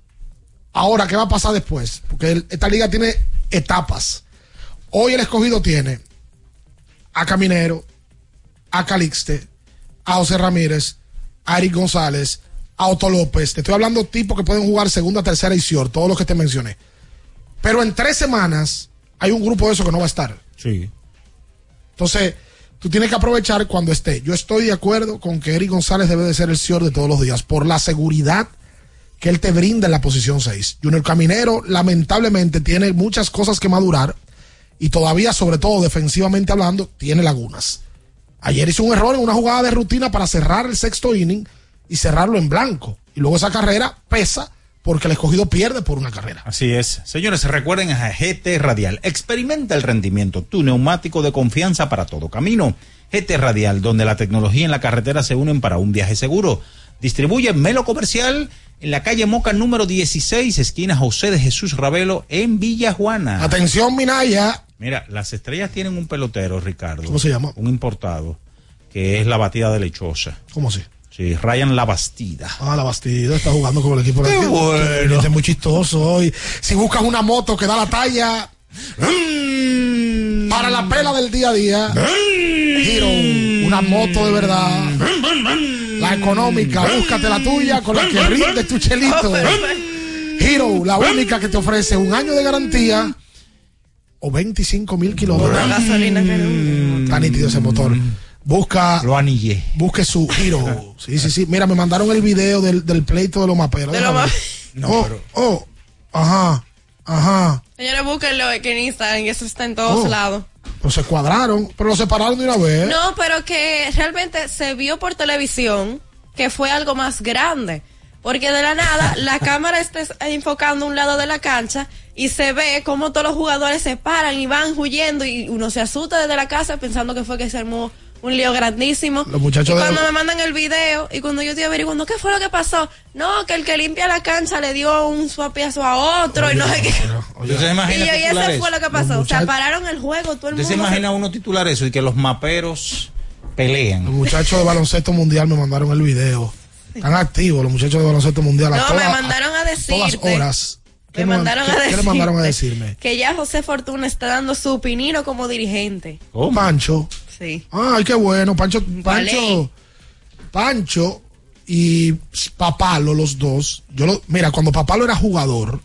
Ahora, ¿qué va a pasar después? Porque esta liga tiene etapas. Hoy el escogido tiene a Caminero, a Calixte, a José Ramírez, a Eric González, a Otto López. Te estoy hablando de tipos que pueden jugar segunda, tercera y Sior, todos los que te mencioné. Pero en tres semanas hay un grupo de eso que no va a estar. Sí. Entonces, tú tienes que aprovechar cuando esté. Yo estoy de acuerdo con que Eric González debe de ser el Sior de todos los días por la seguridad que él te brinda en la posición 6. Junior Caminero, lamentablemente, tiene muchas cosas que madurar y todavía, sobre todo defensivamente hablando, tiene lagunas. Ayer hizo un error en una jugada de rutina para cerrar el sexto inning y cerrarlo en blanco. Y luego esa carrera pesa porque el escogido pierde por una carrera. Así es. Señores, recuerden a GT Radial. Experimenta el rendimiento, tu neumático de confianza para todo camino. GT Radial, donde la tecnología y la carretera se unen para un viaje seguro. Distribuye Melo Comercial en la calle Moca número 16, esquina José de Jesús Ravelo, en Villa Juana. Atención, Minaya. Mira, las estrellas tienen un pelotero, Ricardo. ¿Cómo se llama? Un importado, que es la batida de lechosa. ¿Cómo así? Sí, Ryan La Bastida. Ah, la Bastida está jugando con el equipo de Qué bueno. Este es muy chistoso hoy. Si buscas una moto que da la talla Mm. para la pela del día a día, Hero, una moto de verdad. La económica, búscate la tuya con la que rinde tu chelito. Hero, la única que te ofrece un año de garantía o 25 mil kilómetros. gasolina no. Está nítido ese motor. Busca. Lo anillé. Busque su Hero. Sí, sí, sí. Mira, me mandaron el video del, del pleito de los maperos. De los Déjame. ma- oh, oh, ajá, ajá. Señores, búsquenlo que en Instagram, y eso está en todos Oh. lados. Pero se cuadraron, pero lo separaron de una vez. No, pero que realmente se vio por televisión que fue algo más grande. Porque de la nada (laughs) la cámara está enfocando un lado de la cancha y se ve como todos los jugadores se paran y van huyendo y uno se asusta desde la casa pensando que fue que se armó un lío grandísimo. Los muchachos y de- cuando me mandan el video y cuando yo estoy averiguando qué fue lo que pasó, no, que el que limpia la cancha le dio un suapiazo a otro y no sé qué. ¿Usted se Y, yo, y eso fue lo que pasó. O sea, muchachos- pararon el juego, todo el ¿Usted mundo. se se- imagina uno titular eso y que los maperos pelean? Los muchachos de baloncesto mundial me mandaron el video. Están activos los muchachos de baloncesto mundial. a No, me mandaron a decirte. todas horas. ¿Qué Me mandaron qué- a qué decirte. le mandaron a decirme? Que ya José Fortuna está dando su pinino como dirigente. Pancho. Sí. Ay, qué bueno. Pancho. Pancho, Pancho y Papalo, los dos. Yo lo, mira, cuando Papalo era jugador,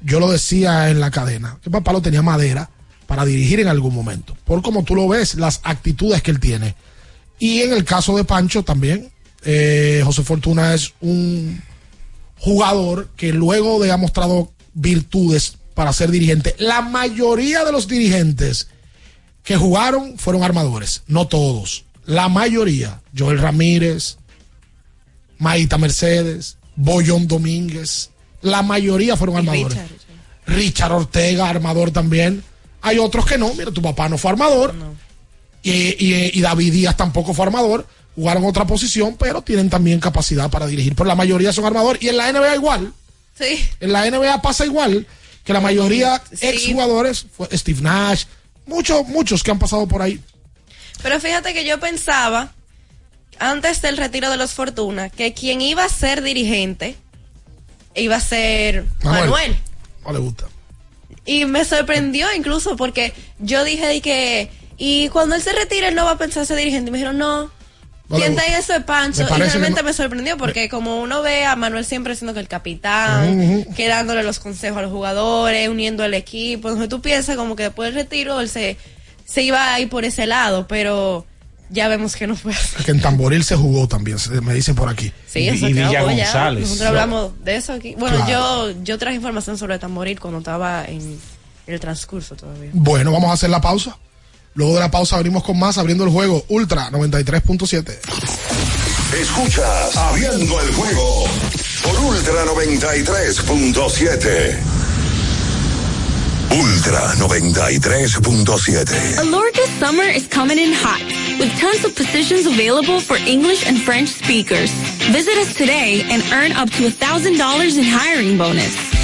yo lo decía en la cadena, que Papalo tenía madera para dirigir en algún momento. Por como tú lo ves, las actitudes que él tiene. Y en el caso de Pancho también, eh, José Fortuna es un, jugador que luego de ha mostrado virtudes para ser dirigente, la mayoría de los dirigentes que jugaron fueron armadores, no todos. La mayoría, Joel Ramírez, Maíta Mercedes, Boyón Domínguez, la mayoría fueron armadores. Richard. Ortega, armador también. Hay otros que no, mira, tu papá no fue armador. Y, y- y David Díaz tampoco fue armador. Jugaron otra posición, pero tienen también capacidad para dirigir. Pero la mayoría son armador. Y en la NBA igual. Sí. En la NBA pasa igual que la mayoría Sí. exjugadores, fue Steve Nash, muchos, muchos que han pasado por ahí. Pero fíjate que yo pensaba, antes del retiro de los Fortuna, que quien iba a ser dirigente iba a ser Manuel. Manuel. No le gusta. Y me sorprendió incluso porque yo dije de que, y cuando él se retire, él no va a pensar ser dirigente. Y me dijeron, no. No le ¿Quién gusta. está en eso de Pancho? Y realmente me sorprendió porque como uno ve a Manuel siempre siendo que el capitán, Ujú. que dándole los consejos a los jugadores, uniendo al equipo. Entonces tú piensas como que después del retiro él se, se iba a ir por ese lado, pero ya vemos que no fue así. Que en Tamboril se jugó también, me dicen por aquí. Sí, eso y acabó Villa ya. González. Nosotros hablamos de eso aquí. Bueno, Claro. yo, yo traje información sobre Tamboril cuando estaba en el transcurso todavía. Bueno, vamos a hacer la pausa. Luego de la pausa abrimos con más, abriendo el juego Ultra 93.7. Escuchas Abriendo el juego por Ultra 93.7. Ultra 93.7. Alorca summer is coming in hot, with tons of positions available for English and French speakers. Visit us today and earn up to $1,000 in hiring bonus.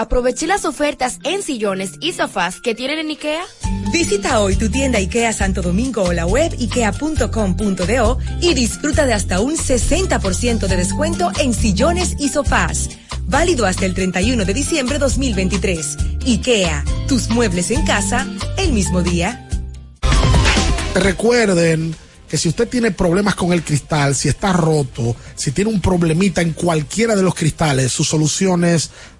Aproveché las ofertas en sillones y sofás que tienen en IKEA. Visita hoy tu tienda IKEA Santo Domingo o la web ikea.com.do y disfruta de hasta un 60% de descuento en sillones y sofás. Válido hasta el 31 de diciembre 2023. IKEA, tus muebles en casa el mismo día. Recuerden que si usted tiene problemas con el cristal, si está roto, si tiene un problemita en cualquiera de los cristales, su solución es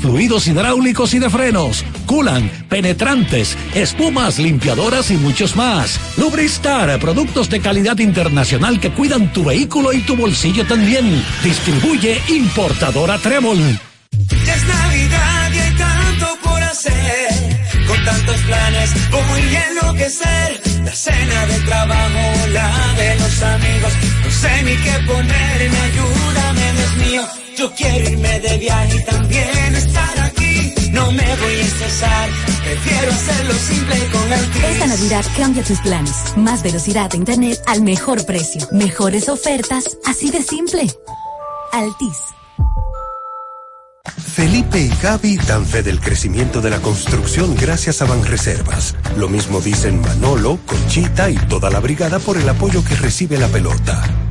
fluidos hidráulicos y de frenos, culan, penetrantes, espumas, limpiadoras y muchos más. Lubristar, productos de calidad internacional que cuidan tu vehículo y tu bolsillo también. Distribuye importadora Trébol. Ya es Navidad y hay tanto por hacer. Con tantos planes enloquecer. La cena trabajo, la de los amigos. No sé ni qué ayúdame, Dios mío. Yo quiero irme de viaje y también estar aquí. No me voy a estresar, Quiero hacerlo simple con Altis. Esta Navidad cambia tus planes. Más velocidad de internet al mejor precio. Mejores ofertas, así de simple. Altis. Felipe y Gaby dan fe del crecimiento de la construcción gracias a Banreservas. Lo mismo dicen Manolo, Conchita y toda la brigada por el apoyo que recibe la pelota.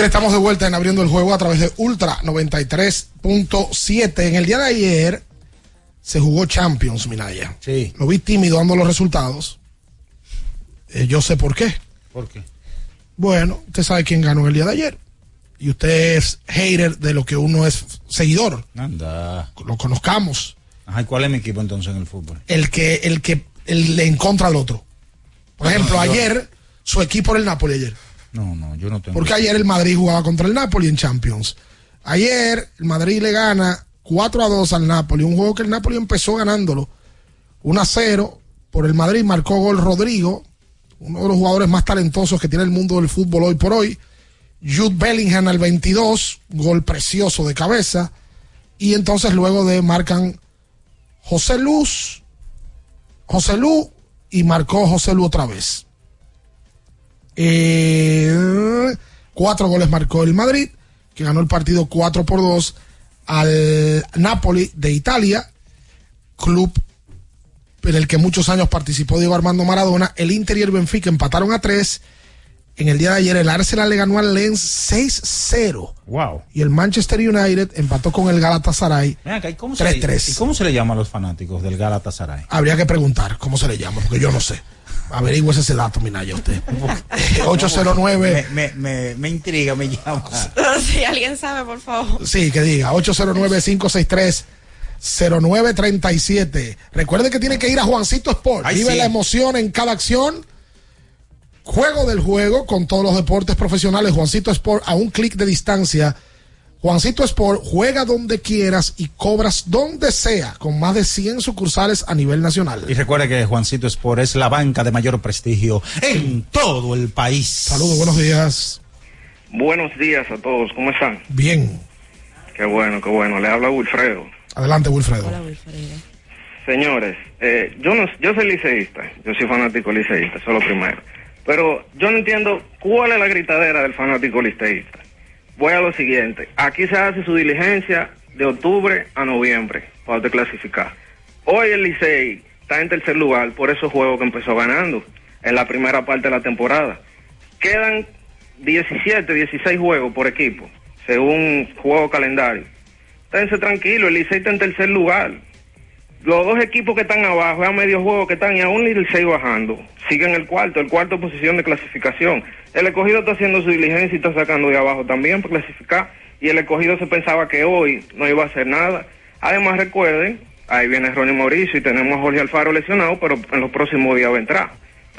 Bien, estamos de vuelta en abriendo el juego a través de Ultra 93.7. En el día de ayer se jugó Champions, Minaya. Sí. Lo vi tímido dando los resultados. Eh, yo sé por qué. ¿Por qué? Bueno, usted sabe quién ganó el día de ayer. Y usted es hater de lo que uno es seguidor. Anda. Lo conozcamos. Ajá, ¿y cuál es mi equipo entonces en el fútbol? El que, el que el, le encontra al otro. Por ejemplo, No, yo- ayer, su equipo era el Napoli ayer. No, no, yo no tengo. Porque ayer el Madrid jugaba contra el Napoli en Champions. Ayer el Madrid le gana 4 a 2 al Napoli, un juego que el Napoli empezó ganándolo 1 a 0 por el Madrid, marcó gol Rodrigo, uno de los jugadores más talentosos que tiene el mundo del fútbol hoy por hoy. Jude Bellingham al 22, gol precioso de cabeza. Y entonces luego de marcan José Luz, José Lu y marcó José Lu otra vez. Eh, cuatro goles marcó el Madrid, que ganó el partido 4 por 2 al Napoli de Italia, club en el que muchos años participó Diego Armando Maradona. El Inter y el Benfica empataron a 3. En el día de ayer el Arsenal le ganó al Lens 6-0. Wow. Y el Manchester United empató con el Galatasaray Ven acá, ¿y cómo, se le, 3-3. ¿y cómo se le llama a los fanáticos del Galatasaray? Habría que preguntar cómo se le llama, porque yo no sé. Averigüe ese dato, Minaya, usted. (laughs) Eh, 809. Me, me, me, me intriga, me llama. (laughs) si alguien sabe, por favor. Sí, que diga. 809-563-0937. Recuerde que tiene que ir a Juancito Sport. Ay, Vive sí. la emoción en cada acción. Juego del juego con todos los deportes profesionales. Juancito Sport a un clic de distancia. Juancito Sport juega donde quieras y cobras donde sea, con más de 100 sucursales a nivel nacional. Y recuerde que Juancito Sport es la banca de mayor prestigio en todo el país. Saludos, buenos días. Buenos días a todos, ¿cómo están? Bien. Qué bueno, qué bueno. Le habla Wilfredo. Adelante, Wilfredo. Señores, eh, yo no, yo soy liceísta, yo soy fanático liceísta, eso es lo primero. Pero yo no entiendo cuál es la gritadera del fanático liceísta. Voy a lo siguiente. Aquí se hace su diligencia de octubre a noviembre para usted clasificar. Hoy el Licey está en tercer lugar por esos juegos que empezó ganando en la primera parte de la temporada. Quedan 17, 16 juegos por equipo, según juego calendario. Esténse tranquilos, el Licey está en tercer lugar. Los dos equipos que están abajo, a medio juego que están y aún Licey bajando, siguen el cuarto, el cuarto posición de clasificación. El escogido está haciendo su diligencia y está sacando de abajo también para clasificar. Y el escogido se pensaba que hoy no iba a hacer nada. Además, recuerden, ahí viene Ronnie Mauricio y tenemos a Jorge Alfaro lesionado, pero en los próximos días va a entrar.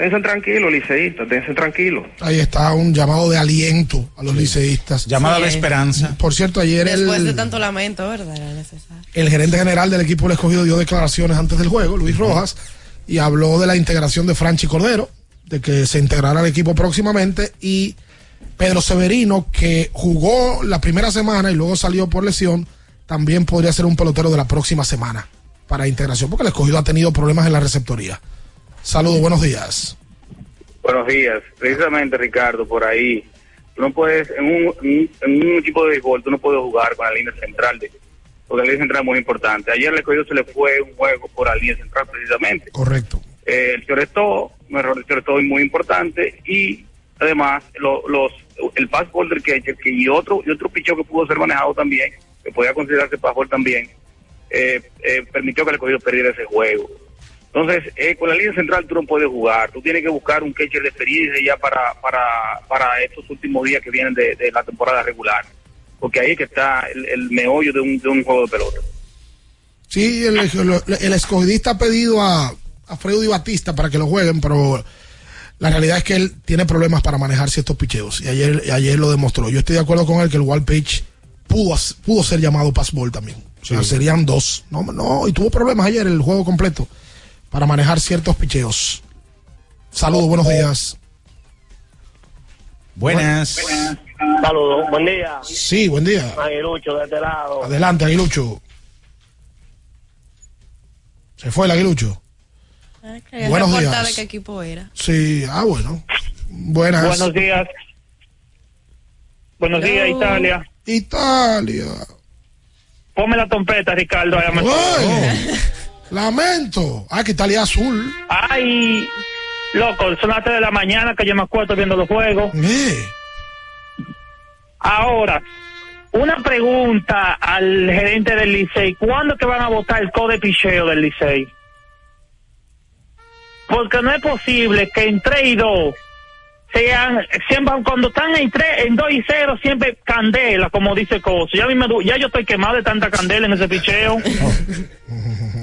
Tense tranquilos, liceístas, tense tranquilos. Ahí está un llamado de aliento a los liceístas. Llamada de esperanza. Por cierto, ayer Después de el, tanto lamento, ¿verdad? El gerente general del equipo del escogido dio declaraciones antes del juego, Luis Rojas, y habló de la integración de Franchi Cordero, de que se integrará al equipo próximamente, y Pedro Severino, que jugó la primera semana y luego salió por lesión, también podría ser un pelotero de la próxima semana para integración, porque el escogido ha tenido problemas en la receptoría. Saludos, buenos días. Buenos días. Precisamente, Ricardo, por ahí, tú no puedes, en un, en un equipo de béisbol, tú no puedes jugar con la línea central, de, porque la línea central es muy importante. Ayer el escogido se le fue un juego por la línea central, precisamente. Correcto. Eh, el Choreto, un error del Choreto muy importante, y además, lo- los el pass del catcher, que y otro, y otro picheo que pudo ser manejado también, que podía considerarse pass también, eh, eh, permitió que el escogido perdiera ese juego. Entonces, eh, con la línea central tú no puedes jugar, tú tienes que buscar un catcher de experiencia ya para, para, para estos últimos días que vienen de, de la temporada regular, porque ahí es que está el, el meollo de un, de un juego de pelota. Sí, el, el- el escogidista ha pedido a, a Freddy Batista para que lo jueguen, pero la realidad es que él tiene problemas para manejar ciertos picheos y ayer, y ayer lo demostró. Yo estoy de acuerdo con él que el wall pitch pudo, pudo ser llamado pass ball también. O sea, serían dos. No, no, y tuvo problemas ayer el juego completo para manejar ciertos picheos. Saludos, buenos días. Buenas. Saludos, buen día. Sí, buen día. Aguilucho de este lado. Adelante, Aguilucho. Se fue el Aguilucho. Quería Buenos días. de qué equipo era. Sí, ah, bueno. Buenas. Buenos días. Buenos días, Hello. Italia. Italia. Ponme la trompeta, Ricardo. Ay, (laughs) lamento. Ah, que Italia azul. Ay, loco, son las 3 de la mañana que yo me acuerdo viendo los juegos. Eh. Ahora, una pregunta al gerente del Licey. ¿Cuándo que van a votar el code picheo del Licey? Porque no es posible que en 3 y 2 sean, siempre cuando están en 3, en 2 y 0, siempre candela, como dice Coso. Ya, me ya yo estoy quemado de tanta candela en ese picheo. (laughs)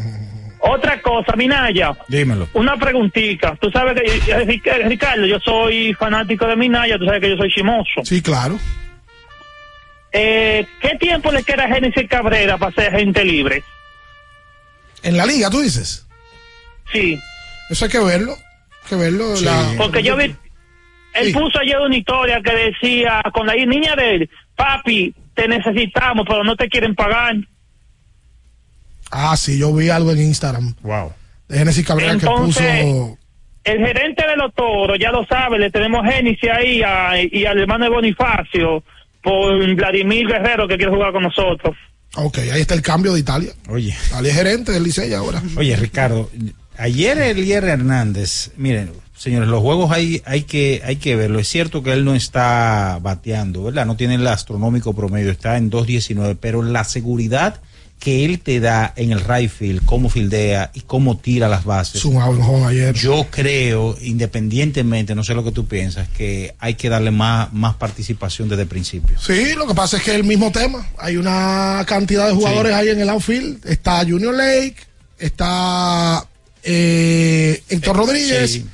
Otra cosa, Minaya. Dímelo. Una preguntita. Tú sabes que, eh, Ric- Ricardo, yo soy fanático de Minaya, tú sabes que yo soy chimoso. Sí, claro. Eh, ¿Qué tiempo le queda a Génesis Cabrera para ser gente libre? En la liga, tú dices. Sí. Eso hay que verlo. Hay que verlo. la- Porque yo vi, él puso ayer una historia que decía con la niña de él, papi, te necesitamos, pero no te quieren pagar. Ah, sí, yo vi algo en Instagram. Wow. De Genesis Cabrera Entonces, que puso. El gerente de los toros, ya lo sabe, le tenemos Génesis ahí a- y al hermano de Bonifacio por Vladimir Guerrero que quiere jugar con nosotros. Ok, ahí está el cambio de Italia. Oye. Italia es gerente del Licey ahora. Oye, Ricardo, ayer Elier Hernández, miren, señores, los juegos hay, hay que, hay que verlo. Es cierto que él no está bateando, ¿verdad? No tiene el astronómico promedio, está en 2.19, pero la seguridad que él te da en el right field, cómo fildea y cómo tira las bases. Es un ayer. Yo creo, independientemente, no sé lo que tú piensas, que hay que darle más, más participación desde el principio. Sí, lo que pasa es que es el mismo tema. Hay una cantidad de jugadores ahí en el outfield. Está Junior Lake, está eh, Héctor Rodríguez, sí.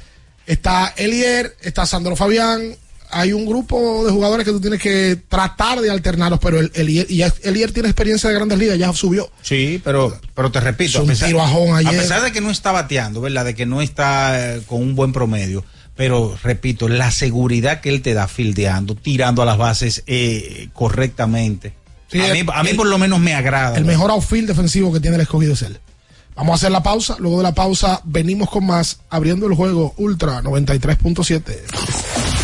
está Elier, está Sandro Fabián. Hay un grupo de jugadores que tú tienes que tratar de alternarlos, pero el, Elier tiene experiencia de grandes ligas, ya subió. Sí, pero, pero te repito, a pesar, tiro ajón ayer. a pesar de que no está bateando, ¿verdad? De que no está eh, con un buen promedio, pero repito, la seguridad que él te da fildeando, tirando a las bases eh, correctamente. Sí, a, mí, el- a mí el- por lo menos me agrada. El mejor outfield defensivo que tiene el escogido es él. Vamos a hacer la pausa. Luego de la pausa, venimos con más, abriendo el juego Ultra 93.7.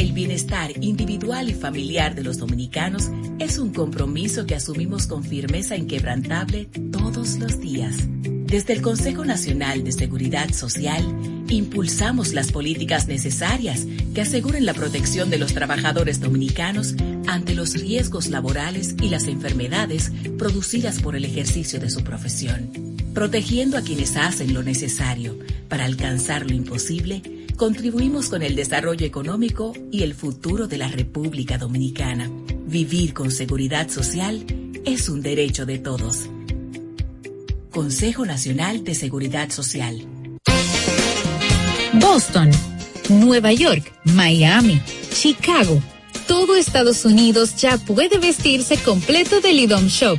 El bienestar individual y familiar de los dominicanos es un compromiso que asumimos con firmeza inquebrantable todos los días. Desde el Consejo Nacional de Seguridad Social, impulsamos las políticas necesarias que aseguren la protección de los trabajadores dominicanos ante los riesgos laborales y las enfermedades producidas por el ejercicio de su profesión. Protegiendo a quienes hacen lo necesario para alcanzar lo imposible, contribuimos con el desarrollo económico y el futuro de la República Dominicana. Vivir con seguridad social es un derecho de todos. Consejo Nacional de Seguridad Social. Boston, Nueva York, Miami, Chicago. Todo Estados Unidos ya puede vestirse completo del IDOM Shop.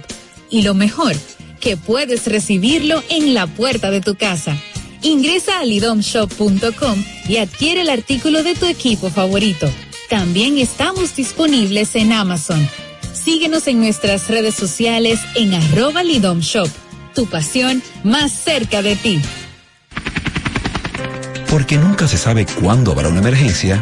Y lo mejor, que puedes recibirlo en la puerta de tu casa. Ingresa a lidomshop.com y adquiere el artículo de tu equipo favorito. También estamos disponibles en Amazon. Síguenos en nuestras redes sociales en arroba lidomshop. Tu pasión más cerca de ti. Porque nunca se sabe cuándo habrá una emergencia,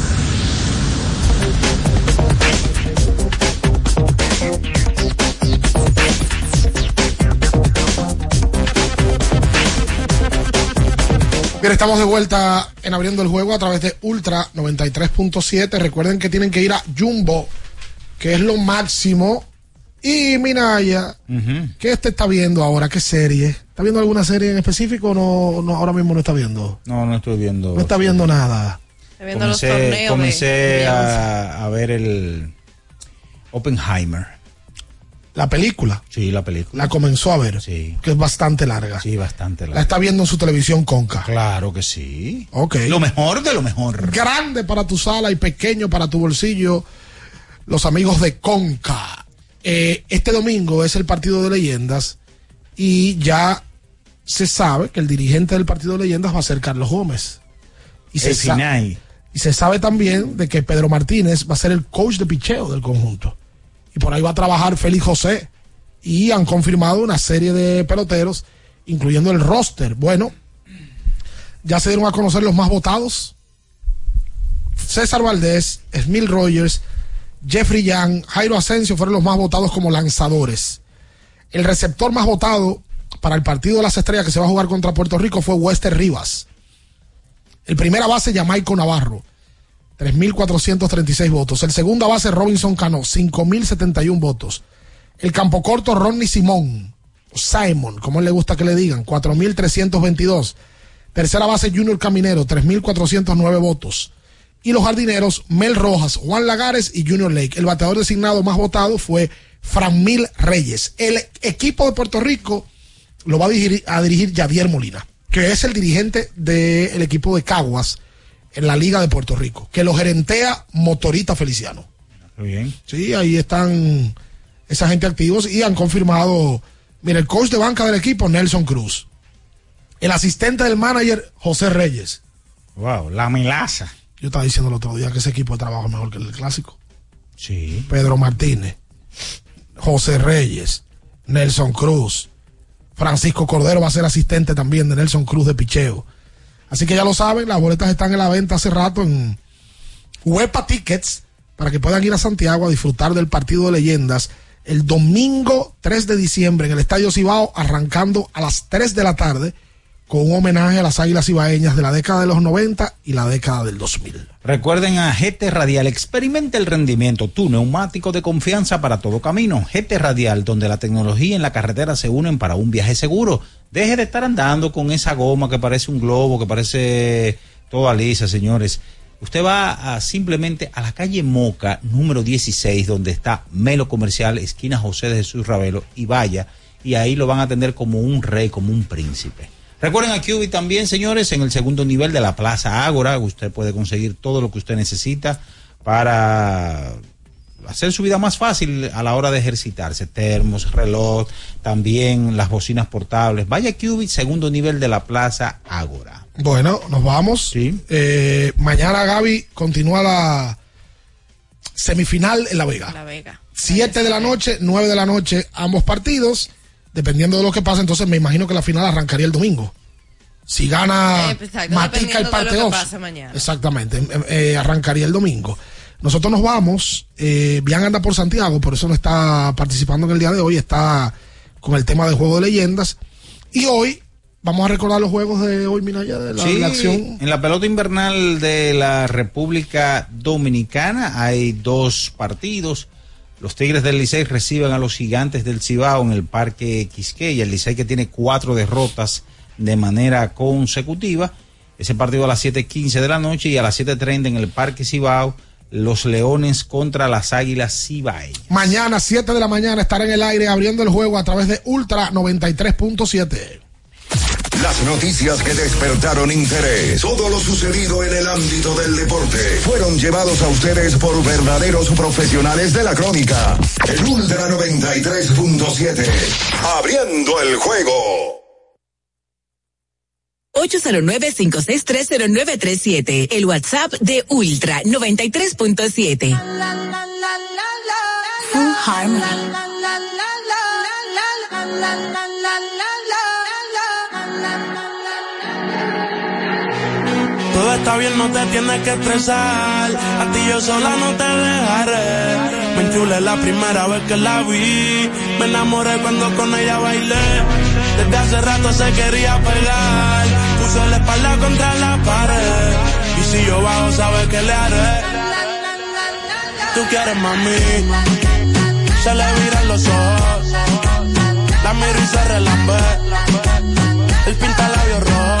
Bien, estamos de vuelta en abriendo el juego a través de Ultra 93.7. Recuerden que tienen que ir a Jumbo, que es lo máximo. Y Minaya, ¿qué te está viendo ahora? ¿Qué serie? ¿Está viendo alguna serie en específico o no, no, ahora mismo no está viendo? No, no estoy viendo. No está viendo nada. Está viendo los Comencé, torneos. comencé de- de a, a ver el Oppenheimer. La película. Sí, la película. La comenzó a ver. Sí. Que es bastante larga. Sí, bastante La larga. está viendo en su televisión Conca. Claro que sí. Ok. Lo mejor de lo mejor. Grande para tu sala y pequeño para tu bolsillo. Los amigos de Conca. Eh, este domingo es el partido de leyendas y ya se sabe que el dirigente del partido de leyendas va a ser Carlos Gómez. Y se, El Finay. y se sabe también de que Pedro Martínez va a ser el coach de picheo del conjunto. Y por ahí va a trabajar Félix José. Y han confirmado una serie de peloteros, incluyendo el roster. Bueno, ya se dieron a conocer los más votados. César Valdés, Smil Rogers, Jeffrey Young, Jairo Asensio fueron los más votados como lanzadores. El receptor más votado para el partido de las estrellas que se va a jugar contra Puerto Rico fue Wester Rivas. El primera base, Jamaico Navarro, 3.436 votos. El segunda base, Robinson Cano, 5.071 votos. El campo corto, Ronnie Simón, Simon, como él le gusta que le digan, 4.322. Tercera base, Junior Caminero, 3.409 votos. Y los jardineros, Mel Rojas, Juan Lagares y Junior Lake. El bateador designado más votado fue Franmil Reyes. El equipo de Puerto Rico lo va a dirigir, a dirigir Javier Molina, que es el dirigente del equipo de Caguas en la Liga de Puerto Rico, que lo gerentea Motorita Feliciano. Muy bien. Sí, ahí están esa gente activos y han confirmado, mira, el coach de banca del equipo, Nelson Cruz. El asistente del manager, José Reyes. Wow, la melaza. Yo estaba diciendo el otro día que ese equipo de trabajo es mejor que el del clásico. Sí. Pedro Martínez, José Reyes, Nelson Cruz, Francisco Cordero va a ser asistente también de Nelson Cruz de Picheo. Así que ya lo saben, las boletas están en la venta hace rato en Huepa Tickets para que puedan ir a Santiago a disfrutar del partido de leyendas el domingo 3 de diciembre en el Estadio Cibao, arrancando a las 3 de la tarde con un homenaje a las águilas cibaeñas de la década de los 90 y la década del 2000. Recuerden a GT Radial, experimenta el rendimiento, tu neumático de confianza para todo camino. GT Radial, donde la tecnología y la carretera se unen para un viaje seguro. Deje de estar andando con esa goma que parece un globo, que parece toda lisa, señores. Usted va a, simplemente a la calle Moca, número 16, donde está Melo Comercial, esquina José de Jesús Ravelo, y vaya, y ahí lo van a atender como un rey, como un príncipe. Recuerden a QB también, señores, en el segundo nivel de la Plaza Ágora, usted puede conseguir todo lo que usted necesita para hacer su vida más fácil a la hora de ejercitarse. Termos, reloj, también las bocinas portables. Vaya QB, segundo nivel de la Plaza Ágora. Bueno, nos vamos. Eh, mañana Gaby continúa la semifinal en La Vega. La Vega. Siete de la noche, nueve de la noche, ambos partidos. Dependiendo de lo que pase, entonces me imagino que la final arrancaría el domingo. Si gana Eh, exacto, Matica de parte lo que 2. pase mañana. Exactamente, eh, eh, arrancaría el domingo. Nosotros nos vamos. Eh, Bian anda por Santiago, por eso no está participando en el día de hoy. Está con el tema de juego de leyendas. Y hoy vamos a recordar los juegos de hoy, Minaya, de la, Sí, la acción. en la pelota invernal de la República Dominicana hay dos partidos. Los Tigres del Licey reciben a los Gigantes del Cibao en el Parque Quisqueya. El Licey que tiene cuatro derrotas de manera consecutiva. Ese partido a las 7:15 de la noche y a las 7:30 en el Parque Cibao. Los Leones contra las Águilas Cibaeñas. Mañana, 7 de la mañana, estará en el aire abriendo el juego a través de Ultra 93.7. Las noticias que despertaron interés, todo lo sucedido en el ámbito del deporte, fueron llevados a ustedes por verdaderos profesionales de la crónica. El Ultra 93.7, abriendo el juego. 809-5630937. El WhatsApp de Ultra 93.7. Full Harmony. Todo está bien, no te tienes que estresar. A ti yo sola no te dejaré. Me enchulé la primera vez que la vi. Me enamoré cuando con ella bailé. Desde hace rato se quería pegar. Puso la espalda contra la pared. Y si yo bajo, sabes que le haré. Tú quieres mami. Se le viran los ojos. La miro y se relambe. El pinta labios rojo.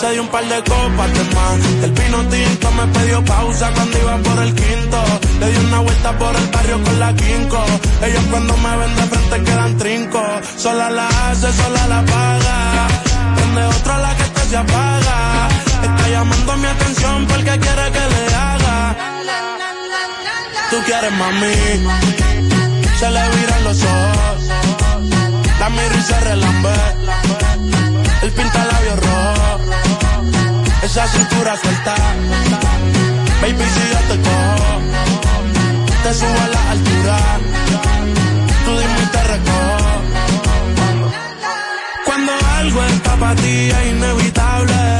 se dio un par de copas de más. El pino tinto me pidió pausa cuando iba por el quinto. Le di una vuelta por el barrio con la quinco. Ellos cuando me ven de frente quedan trinco. Sola la hace, sola la paga. Donde otra la que te se apaga. Está llamando mi atención porque quiere que le haga. Tú quieres mami. Se le viran los ojos. La miro y. El pinta labios rojo esa cintura suelta. Baby, si yo te cojo, te subo a la altura. Tú dime y te recojo. Cuando algo está para ti es inevitable,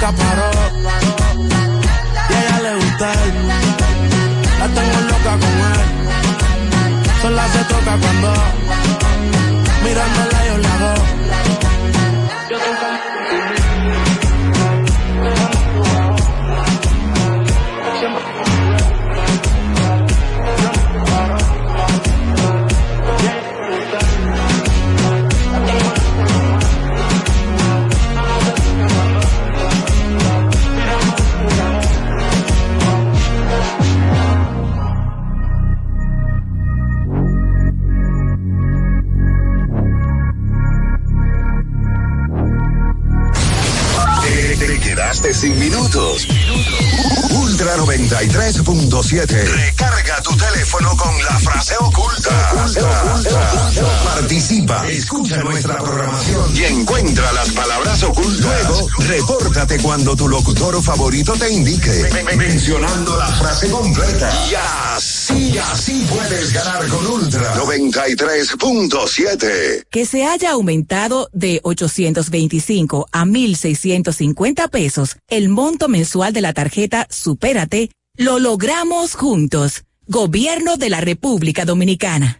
Y a ella le gusta él. La tengo loca con él. Sola se toca cuando mirándola sin minutos. Ultra 93.7. Recarga tu teléfono con la frase oculta. Participa, escucha nuestra programación y encuentra las palabras ocultas. Luego, repórtate cuando tu locutor favorito te indique, mencionando la frase completa. Y así, así puedes ganar con Ultra 93.7. Que se haya aumentado de 825 a 1,650 pesos el monto mensual de la tarjeta Supérate, lo logramos juntos. Gobierno de la República Dominicana.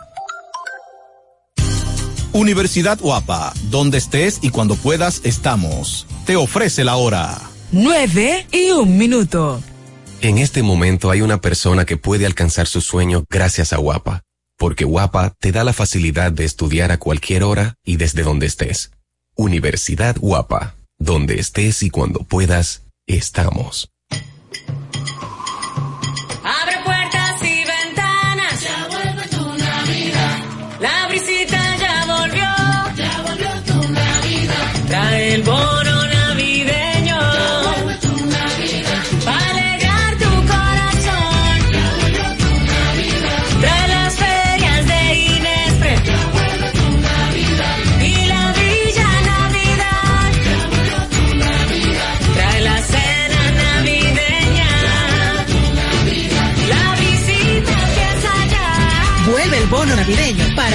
Universidad Guapa, donde estés y cuando puedas estamos. Te ofrece la hora. 9 y un minuto. En este momento hay una persona que puede alcanzar su sueño gracias a Guapa, porque Guapa te da la facilidad de estudiar a cualquier hora y desde donde estés. Universidad Guapa, donde estés y cuando puedas, estamos.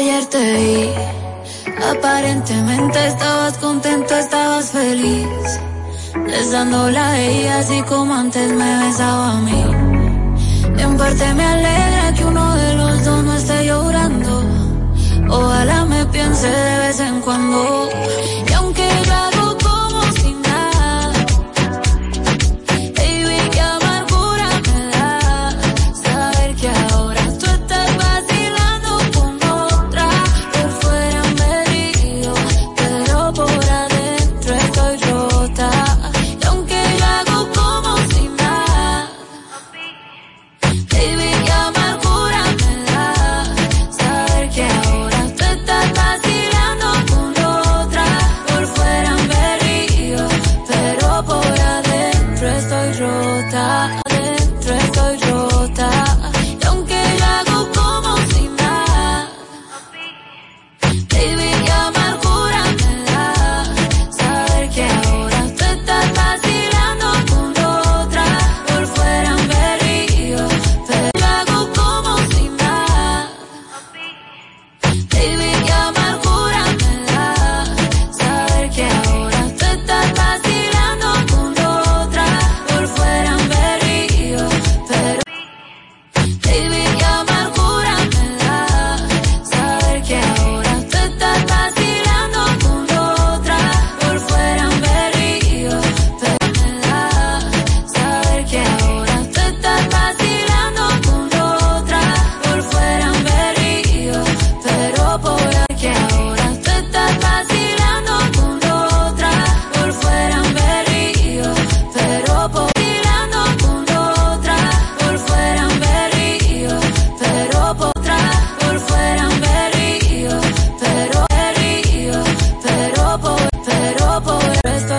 Ayer te vi, aparentemente estabas contento, estabas feliz. Besándola a ella así como antes me besaba a mí. En parte me alegra que uno de los dos no esté llorando. Ojalá me piense de vez en cuando